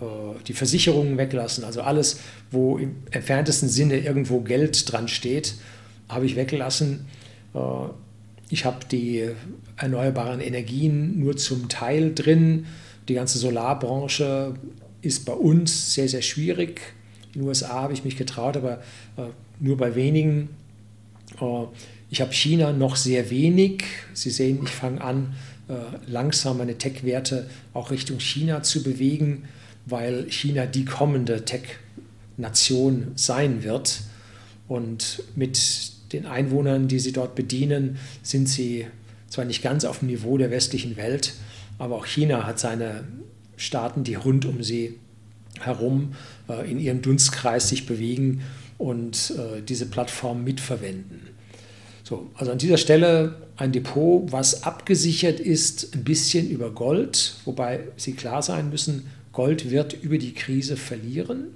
S2: äh, die Versicherungen weggelassen, also alles, wo im entferntesten Sinne irgendwo Geld dran steht, habe ich weggelassen. Äh, ich habe die erneuerbaren Energien nur zum Teil drin. Die ganze Solarbranche ist bei uns sehr, sehr schwierig. In den USA habe ich mich getraut, aber äh, nur bei wenigen. ich habe China noch sehr wenig. Sie sehen, ich fange an, langsam meine Tech-Werte auch Richtung China zu bewegen weil China die kommende Tech-Nation sein wird. Und mit den Einwohnern, die sie dort bedienen, sind sie zwar nicht ganz auf dem Niveau der westlichen Welt, aber auch China hat seine Staaten, die rund um sie herum äh, in ihrem Dunstkreis sich bewegen und äh, diese Plattform mitverwenden. So, also an dieser Stelle ein Depot, was abgesichert ist, ein bisschen über Gold, wobei Sie klar sein müssen, Gold wird über die Krise verlieren,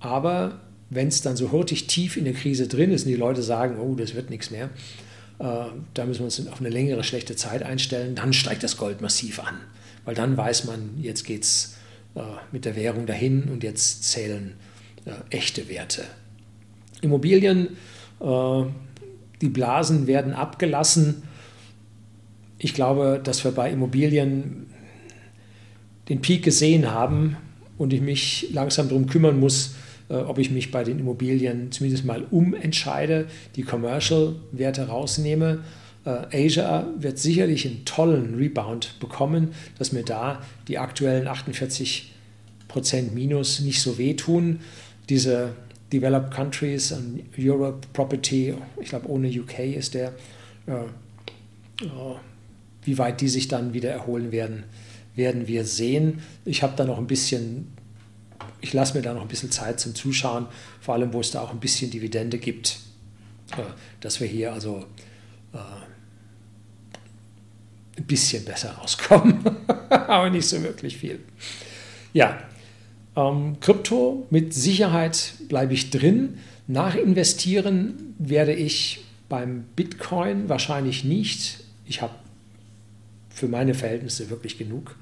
S2: aber wenn es dann so hurtig tief in der Krise drin ist und die Leute sagen, oh, das wird nichts mehr, äh, da müssen wir uns auf eine längere schlechte Zeit einstellen, dann steigt das Gold massiv an, weil dann weiß man, jetzt geht es äh, mit der Währung dahin und jetzt zählen äh, echte Werte. Immobilien, äh, die Blasen werden abgelassen. Ich glaube, dass wir bei Immobilien den Peak gesehen haben und ich mich langsam darum kümmern muss, äh, ob ich mich bei den Immobilien zumindest mal umentscheide, die Commercial-Werte rausnehme. Äh, Asia wird sicherlich einen tollen Rebound bekommen, dass mir da die aktuellen 48% Minus nicht so wehtun. Diese Developed Countries und Europe Property, ich glaube ohne UK ist der, äh, wie weit die sich dann wieder erholen werden, werden wir sehen. Ich habe da noch ein bisschen, ich lasse mir da noch ein bisschen Zeit zum Zuschauen, vor allem wo es da auch ein bisschen Dividende gibt, äh, dass wir hier also äh, ein bisschen besser auskommen, aber nicht so wirklich viel. Ja, ähm, Krypto mit Sicherheit bleibe ich drin. Nachinvestieren werde ich beim Bitcoin wahrscheinlich nicht. Ich habe für meine Verhältnisse wirklich genug.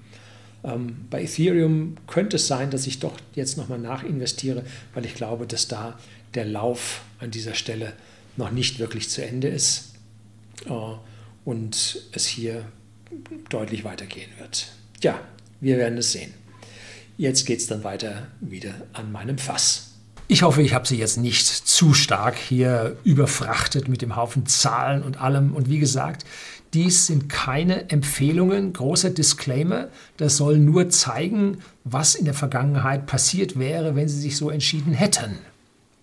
S2: Ähm, bei Ethereum könnte es sein, dass ich doch jetzt nochmal nachinvestiere, weil ich glaube, dass da der Lauf an dieser Stelle noch nicht wirklich zu Ende ist äh, und es hier deutlich weitergehen wird. Ja, wir werden es sehen. Jetzt geht es dann weiter wieder an meinem Fass.
S1: Ich hoffe, ich habe Sie jetzt nicht zu stark hier überfrachtet mit dem Haufen Zahlen und allem. Und wie gesagt, dies sind keine Empfehlungen, großer Disclaimer. Das soll nur zeigen, was in der Vergangenheit passiert wäre, wenn Sie sich so entschieden hätten.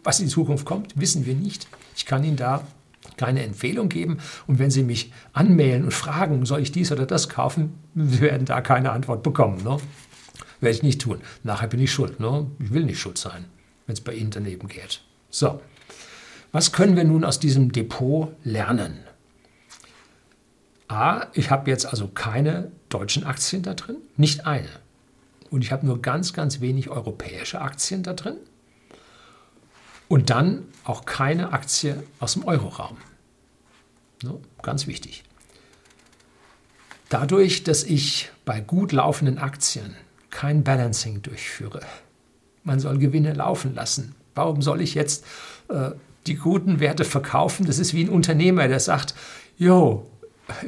S1: Was in Zukunft kommt, wissen wir nicht. Ich kann Ihnen da keine Empfehlung geben. Und wenn Sie mich anmailen und fragen, soll ich dies oder das kaufen, Sie werden da keine Antwort bekommen. Ne? Werde ich nicht tun. Nachher bin ich schuld. Ne? Ich will nicht schuld sein, wenn es bei Ihnen daneben geht. So, was können wir nun aus diesem Depot lernen? A, ich habe jetzt also keine deutschen Aktien da drin, nicht eine. Und ich habe nur ganz, ganz wenig europäische Aktien da drin. Und dann auch keine Aktie aus dem Euroraum. No, ganz wichtig. Dadurch, dass ich bei gut laufenden Aktien kein Balancing durchführe, man soll Gewinne laufen lassen. Warum soll ich jetzt äh, die guten Werte verkaufen? Das ist wie ein Unternehmer, der sagt, jo,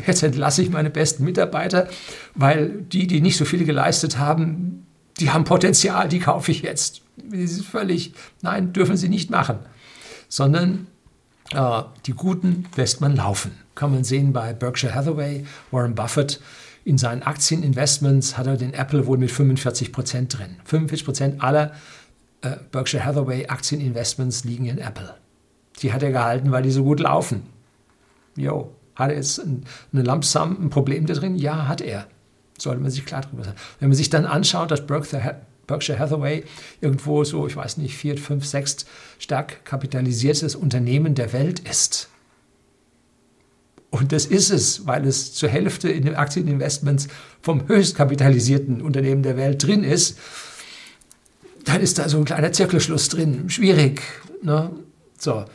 S1: jetzt entlasse ich meine besten Mitarbeiter, weil die, die nicht so viel geleistet haben, die haben Potenzial, die kaufe ich jetzt. Das ist völlig, nein, dürfen sie nicht machen. Sondern die Guten lässt man laufen. Kann man sehen bei Berkshire Hathaway, Warren Buffett. In seinen Aktieninvestments hat er den Apple wohl mit 45 Prozent drin. 45 Prozent aller äh, Berkshire Hathaway Aktieninvestments liegen in Apple. Die hat er gehalten, weil die so gut laufen. Jo, hat er jetzt eine Lampsam ein Problem da drin? Ja, hat er. Sollte man sich klar darüber sein. Wenn man sich dann anschaut, dass Berkshire Hathaway irgendwo so, ich weiß nicht, vier, fünf, sechs stark kapitalisiertes Unternehmen der Welt ist Und das ist es, weil es zur Hälfte in den Aktieninvestments vom höchst kapitalisierten Unternehmen der Welt drin ist. Dann ist da so ein kleiner Zirkelschluss drin. Schwierig. Ne? So.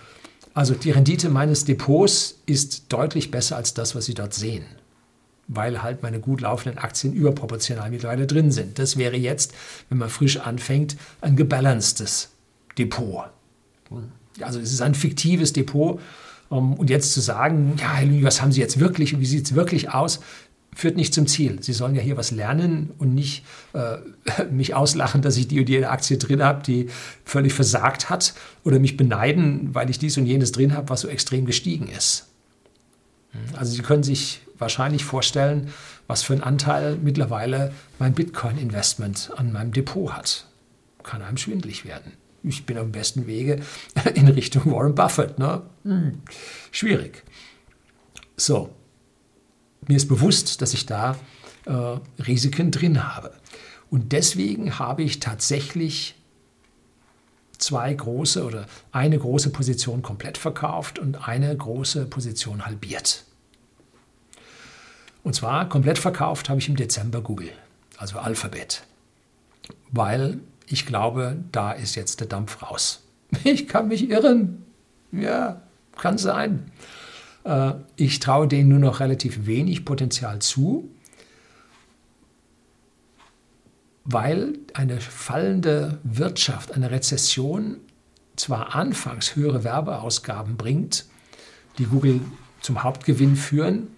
S1: Also die Rendite meines Depots ist deutlich besser als das, was Sie dort sehen weil halt meine gut laufenden Aktien überproportional mittlerweile drin sind. Das wäre jetzt, wenn man frisch anfängt, ein gebalancedes Depot. Also es ist ein fiktives Depot. Ähm, und jetzt zu sagen, ja, was haben Sie jetzt wirklich und wie sieht es wirklich aus, führt nicht zum Ziel. Sie sollen ja hier was lernen und nicht äh, mich auslachen, dass ich die und jene Aktie drin habe, die völlig versagt hat oder mich beneiden, weil ich dies und jenes drin habe, was so extrem gestiegen ist. Also Sie können sich wahrscheinlich vorstellen, was für einen Anteil mittlerweile mein Bitcoin-Investment an meinem Depot hat. Kann einem schwindlig werden. Ich bin dem besten Wege in Richtung Warren Buffett. Ne? Hm. Schwierig. So, mir ist bewusst, dass ich da äh, Risiken drin habe. Und deswegen habe ich tatsächlich zwei große oder eine große Position komplett verkauft und eine große Position halbiert. Und zwar komplett verkauft habe ich im Dezember Google, also Alphabet, weil ich glaube, da ist jetzt der Dampf raus. Ich kann mich irren. Ja, kann sein. Äh, ich traue denen nur noch relativ wenig Potenzial zu, weil eine fallende Wirtschaft, eine Rezession zwar anfangs höhere Werbeausgaben bringt, die Google zum Hauptgewinn führen,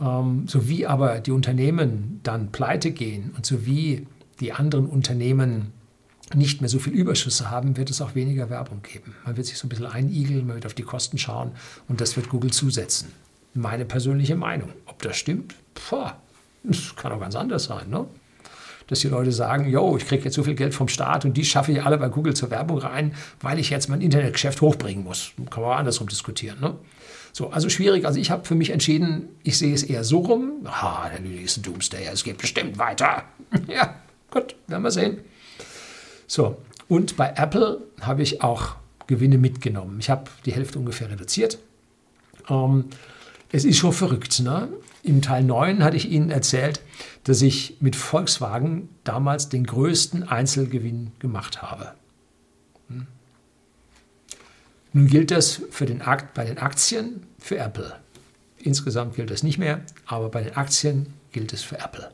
S1: ähm, sowie aber die Unternehmen dann pleite gehen und sowie die anderen Unternehmen nicht mehr so viel Überschüsse haben, wird es auch weniger Werbung geben. Man wird sich so ein bisschen einigeln, man wird auf die Kosten schauen und das wird Google zusetzen. Meine persönliche Meinung. Ob das stimmt? Puh, das kann auch ganz anders sein. Ne? Dass die Leute sagen, yo, ich kriege jetzt so viel Geld vom Staat und die schaffe ich alle bei Google zur Werbung rein, weil ich jetzt mein Internetgeschäft hochbringen muss. Kann man auch andersrum diskutieren. Ne? So, also schwierig. Also ich habe für mich entschieden, ich sehe es eher so rum. Ah, der nächste Doomsday, es geht bestimmt weiter. ja, gut, werden wir sehen. So, und bei Apple habe ich auch Gewinne mitgenommen. Ich habe die Hälfte ungefähr reduziert. Ähm, es ist schon verrückt. Ne? Im Teil 9 hatte ich Ihnen erzählt, dass ich mit Volkswagen damals den größten Einzelgewinn gemacht habe. Nun gilt das für den Akt, bei den Aktien für Apple. Insgesamt gilt das nicht mehr, aber bei den Aktien gilt es für Apple.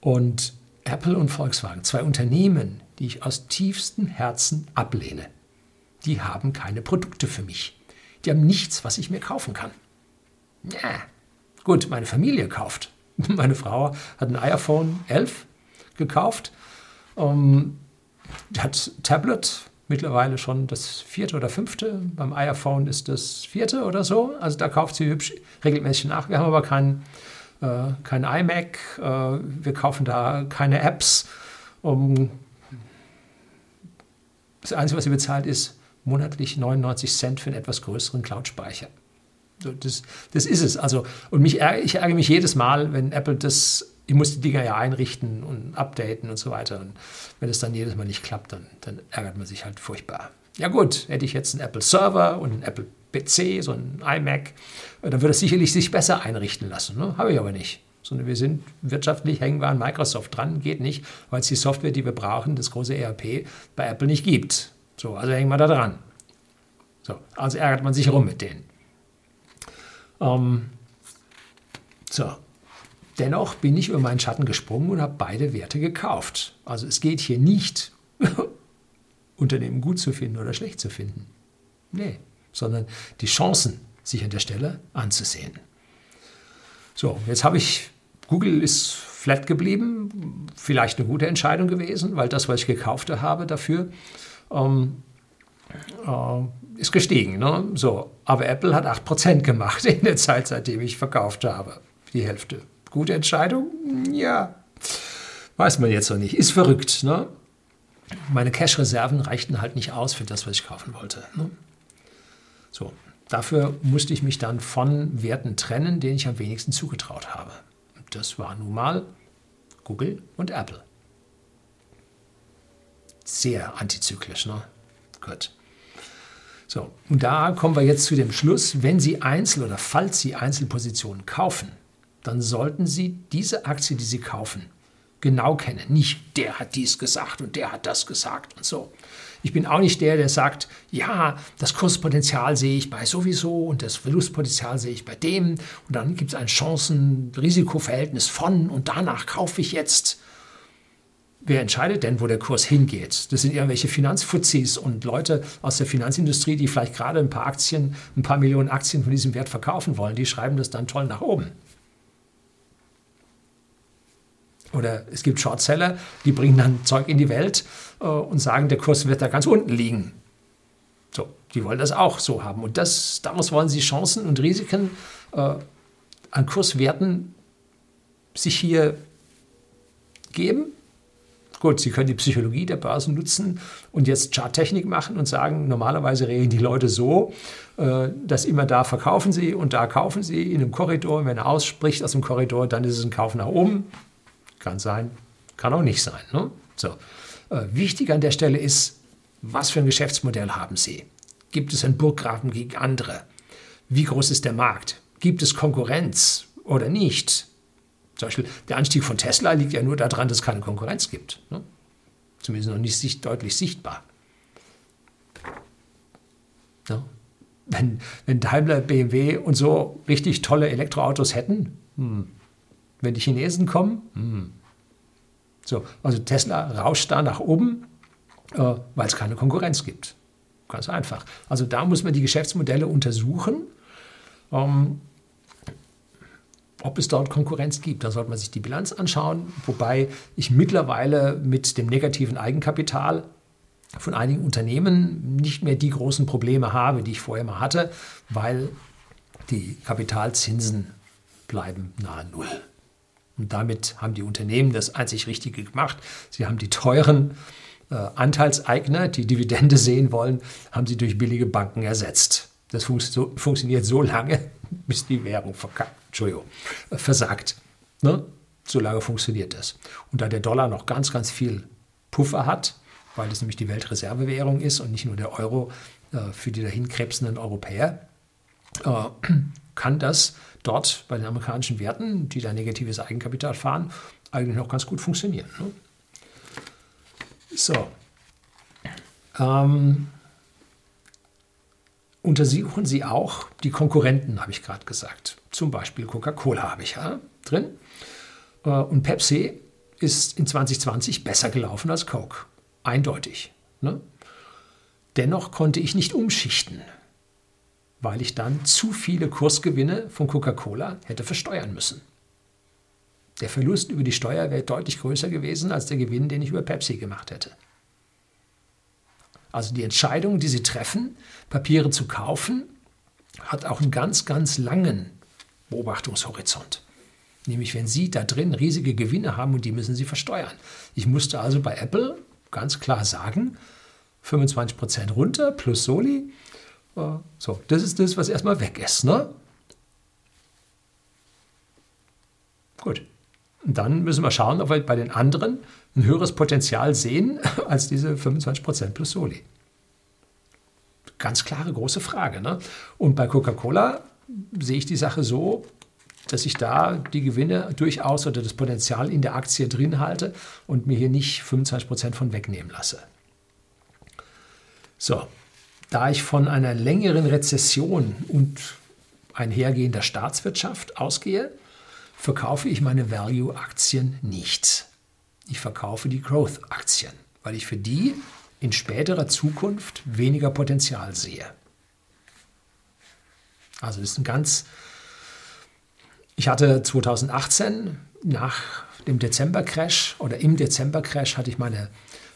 S1: Und Apple und Volkswagen, zwei Unternehmen, die ich aus tiefstem Herzen ablehne, die haben keine Produkte für mich. Die haben nichts, was ich mir kaufen kann. Ja, gut, meine Familie kauft. Meine Frau hat ein iPhone 11 gekauft, ähm, hat Tablet, mittlerweile schon das vierte oder fünfte. Beim iPhone ist das vierte oder so. Also da kauft sie hübsch regelmäßig nach. Wir haben aber kein, äh, kein iMac. Äh, wir kaufen da keine Apps. Um das Einzige, was sie bezahlt, ist monatlich 99 Cent für einen etwas größeren Cloud-Speicher. Das, das ist es. Also, und mich, ich ärgere mich jedes Mal, wenn Apple das ich muss die Dinger ja einrichten und updaten und so weiter. Und wenn es dann jedes Mal nicht klappt, dann, dann ärgert man sich halt furchtbar. Ja gut, hätte ich jetzt einen Apple Server und einen Apple PC, so einen iMac, dann würde es sicherlich sich besser einrichten lassen. Ne? Habe ich aber nicht. Sondern wir sind wirtschaftlich, hängen wir an Microsoft dran, geht nicht, weil es die Software, die wir brauchen, das große ERP, bei Apple nicht gibt. So, also hängen wir da dran. So, also ärgert man sich rum mit denen. Ähm, so, Dennoch bin ich über meinen Schatten gesprungen und habe beide Werte gekauft. Also es geht hier nicht, Unternehmen gut zu finden oder schlecht zu finden. Nee, sondern die Chancen sich an der Stelle anzusehen. So, jetzt habe ich, Google ist flat geblieben, vielleicht eine gute Entscheidung gewesen, weil das, was ich gekauft habe dafür, ähm, äh, ist gestiegen. Ne? So, aber Apple hat 8% gemacht in der Zeit, seitdem ich verkauft habe. Die Hälfte. Gute Entscheidung? Ja. Weiß man jetzt noch nicht. Ist verrückt. Ne? Meine Cash-Reserven reichten halt nicht aus für das, was ich kaufen wollte. Ne? So, dafür musste ich mich dann von Werten trennen, denen ich am wenigsten zugetraut habe. Das war nun mal Google und Apple. Sehr antizyklisch, ne? Gut. So, und da kommen wir jetzt zu dem Schluss, wenn Sie Einzel- oder falls Sie Einzelpositionen kaufen, dann sollten Sie diese Aktie, die Sie kaufen, genau kennen. Nicht, der hat dies gesagt und der hat das gesagt und so. Ich bin auch nicht der, der sagt, ja, das Kurspotenzial sehe ich bei sowieso und das Verlustpotenzial sehe ich bei dem und dann gibt es ein Chancen-Risikoverhältnis von und danach kaufe ich jetzt. Wer entscheidet denn, wo der Kurs hingeht? Das sind irgendwelche Finanzfuzis und Leute aus der Finanzindustrie, die vielleicht gerade ein paar Aktien, ein paar Millionen Aktien von diesem Wert verkaufen wollen. Die schreiben das dann toll nach oben. Oder es gibt Shortseller, die bringen dann Zeug in die Welt äh, und sagen, der Kurs wird da ganz unten liegen. So, die wollen das auch so haben. Und das, daraus wollen sie Chancen und Risiken äh, an Kurswerten sich hier geben. Gut, Sie können die Psychologie der Börsen nutzen und jetzt Charttechnik machen und sagen, normalerweise reden die Leute so, äh, dass immer da verkaufen sie und da kaufen sie in einem Korridor. Wenn er ausspricht aus dem Korridor, dann ist es ein Kauf nach oben. Kann sein, kann auch nicht sein. Ne? So. Äh, wichtig an der Stelle ist, was für ein Geschäftsmodell haben Sie? Gibt es einen Burggrafen gegen andere? Wie groß ist der Markt? Gibt es Konkurrenz oder nicht? Zum Beispiel der Anstieg von Tesla liegt ja nur daran, dass es keine Konkurrenz gibt. Ne? Zumindest noch nicht sicht, deutlich sichtbar. Ja. Wenn, wenn Daimler, BMW und so richtig tolle Elektroautos hätten, hm, wenn die Chinesen kommen. Hm. So, also Tesla rauscht da nach oben, äh, weil es keine Konkurrenz gibt. Ganz einfach. Also da muss man die Geschäftsmodelle untersuchen, ähm, ob es dort Konkurrenz gibt. Da sollte man sich die Bilanz anschauen, wobei ich mittlerweile mit dem negativen Eigenkapital von einigen Unternehmen nicht mehr die großen Probleme habe, die ich vorher mal hatte, weil die Kapitalzinsen bleiben nahe Null. Und damit haben die Unternehmen das einzig Richtige gemacht. Sie haben die teuren äh, Anteilseigner, die Dividende sehen wollen, haben sie durch billige Banken ersetzt. Das fun so, funktioniert so lange, bis die Währung äh, versagt. Ne? So lange funktioniert das. Und da der Dollar noch ganz, ganz viel Puffer hat, weil es nämlich die Weltreservewährung ist und nicht nur der Euro äh, für die dahinkrebsenden Europäer, äh, kann das dort bei den amerikanischen Werten, die da negatives Eigenkapital fahren, eigentlich noch ganz gut funktionieren. Ne? So. Ähm, untersuchen Sie auch die Konkurrenten, habe ich gerade gesagt. Zum Beispiel Coca-Cola habe ich ja drin. Äh, und Pepsi ist in 2020 besser gelaufen als Coke. Eindeutig. Ne? Dennoch konnte ich nicht umschichten weil ich dann zu viele Kursgewinne von Coca-Cola hätte versteuern müssen. Der Verlust über die Steuer wäre deutlich größer gewesen als der Gewinn, den ich über Pepsi gemacht hätte. Also die Entscheidung, die Sie treffen, Papiere zu kaufen, hat auch einen ganz, ganz langen Beobachtungshorizont. Nämlich wenn Sie da drin riesige Gewinne haben und die müssen Sie versteuern. Ich musste also bei Apple ganz klar sagen, 25% runter plus Soli so, das ist das, was erstmal weg ist. Ne? Gut. Und dann müssen wir schauen, ob wir bei den anderen ein höheres Potenzial sehen als diese 25% plus Soli. Ganz klare große Frage. Ne? Und bei Coca-Cola sehe ich die Sache so, dass ich da die Gewinne durchaus oder das Potenzial in der Aktie drin halte und mir hier nicht 25% von wegnehmen lasse. So, da ich von einer längeren Rezession und einhergehender Staatswirtschaft ausgehe, verkaufe ich meine Value-Aktien nicht. Ich verkaufe die Growth-Aktien, weil ich für die in späterer Zukunft weniger Potenzial sehe. Also das ist ein ganz... Ich hatte 2018 nach dem Dezember-Crash oder im Dezember-Crash hatte ich meine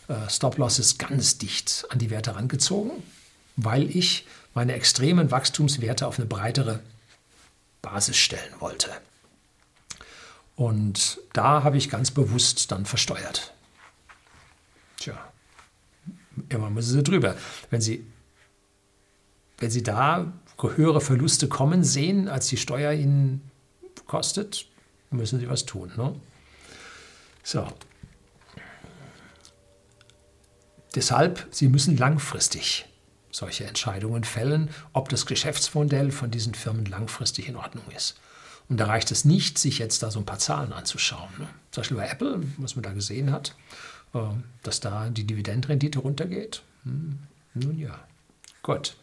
S1: äh, Stop-Losses ganz dicht an die Werte herangezogen weil ich meine extremen Wachstumswerte auf eine breitere Basis stellen wollte. Und da habe ich ganz bewusst dann versteuert. Tja, immer müssen Sie drüber. Wenn Sie, wenn Sie da höhere Verluste kommen sehen, als die Steuer Ihnen kostet, müssen Sie was tun. Ne? So. Deshalb, Sie müssen langfristig solche Entscheidungen fällen, ob das Geschäftsmodell von diesen Firmen langfristig in Ordnung ist. Und da reicht es nicht, sich jetzt da so ein paar Zahlen anzuschauen. Ne? Zum Beispiel bei Apple, was man da gesehen hat, äh, dass da die Dividendenrendite runtergeht. Hm, nun ja, gut.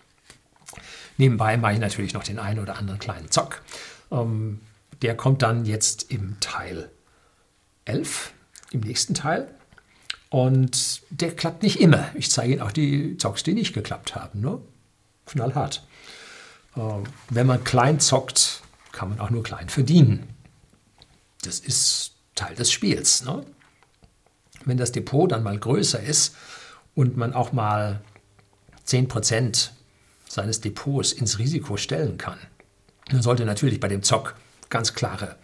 S1: Nebenbei mache ich natürlich noch den einen oder anderen kleinen Zock. Ähm, der kommt dann jetzt im Teil 11, im nächsten Teil. Und der klappt nicht immer. Ich zeige Ihnen auch die Zocks, die nicht geklappt haben. Ne? Knallhart. Äh, wenn man klein zockt, kann man auch nur klein verdienen. Das ist Teil des Spiels. Ne? Wenn das Depot dann mal größer ist und man auch mal 10% seines Depots ins Risiko stellen kann, dann sollte natürlich bei dem Zock ganz klare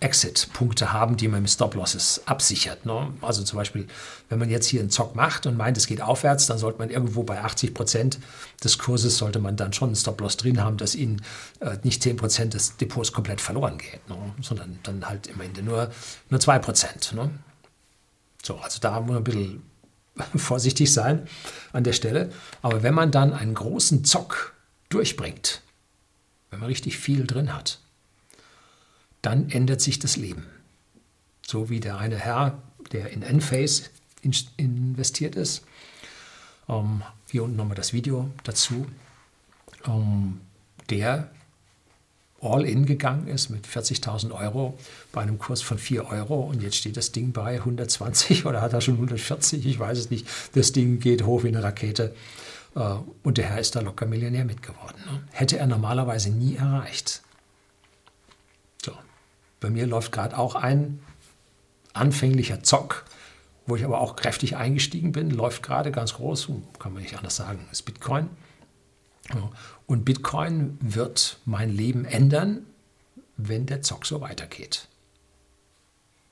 S1: Exit-Punkte haben, die man mit Stop-Losses absichert. Ne? Also zum Beispiel, wenn man jetzt hier einen Zock macht und meint, es geht aufwärts, dann sollte man irgendwo bei 80 Prozent des Kurses sollte man dann schon einen Stop-Loss drin haben, dass Ihnen äh, nicht 10 Prozent des Depots komplett verloren geht, ne? sondern dann halt im Ende nur, nur 2 Prozent. Ne? So, also da muss man ein bisschen vorsichtig sein an der Stelle. Aber wenn man dann einen großen Zock durchbringt, wenn man richtig viel drin hat, dann ändert sich das Leben. So wie der eine Herr, der in Enphase investiert ist. Ähm, hier unten nochmal das Video dazu. Ähm, der all-in gegangen ist mit 40.000 Euro bei einem Kurs von 4 Euro und jetzt steht das Ding bei 120 oder hat er schon 140, ich weiß es nicht. Das Ding geht hoch wie eine Rakete äh, und der Herr ist da locker Millionär mitgeworden. Ne? Hätte er normalerweise nie erreicht. Bei mir läuft gerade auch ein anfänglicher Zock, wo ich aber auch kräftig eingestiegen bin, läuft gerade ganz groß, kann man nicht anders sagen, ist Bitcoin. Und Bitcoin wird mein Leben ändern, wenn der Zock so weitergeht.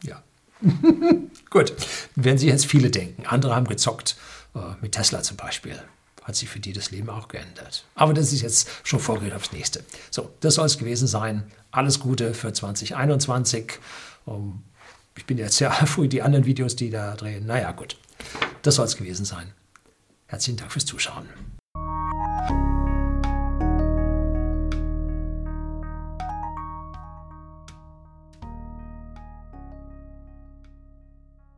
S1: Ja. Gut, werden sich jetzt viele denken. Andere haben gezockt, äh, mit Tesla zum Beispiel. Hat sich für die das Leben auch geändert. Aber das ist jetzt schon vorgeht aufs nächste. So, das soll es gewesen sein. Alles Gute für 2021. Um, ich bin jetzt ja früh die anderen Videos, die da drehen. Naja, gut. Das soll es gewesen sein. Herzlichen Dank fürs Zuschauen.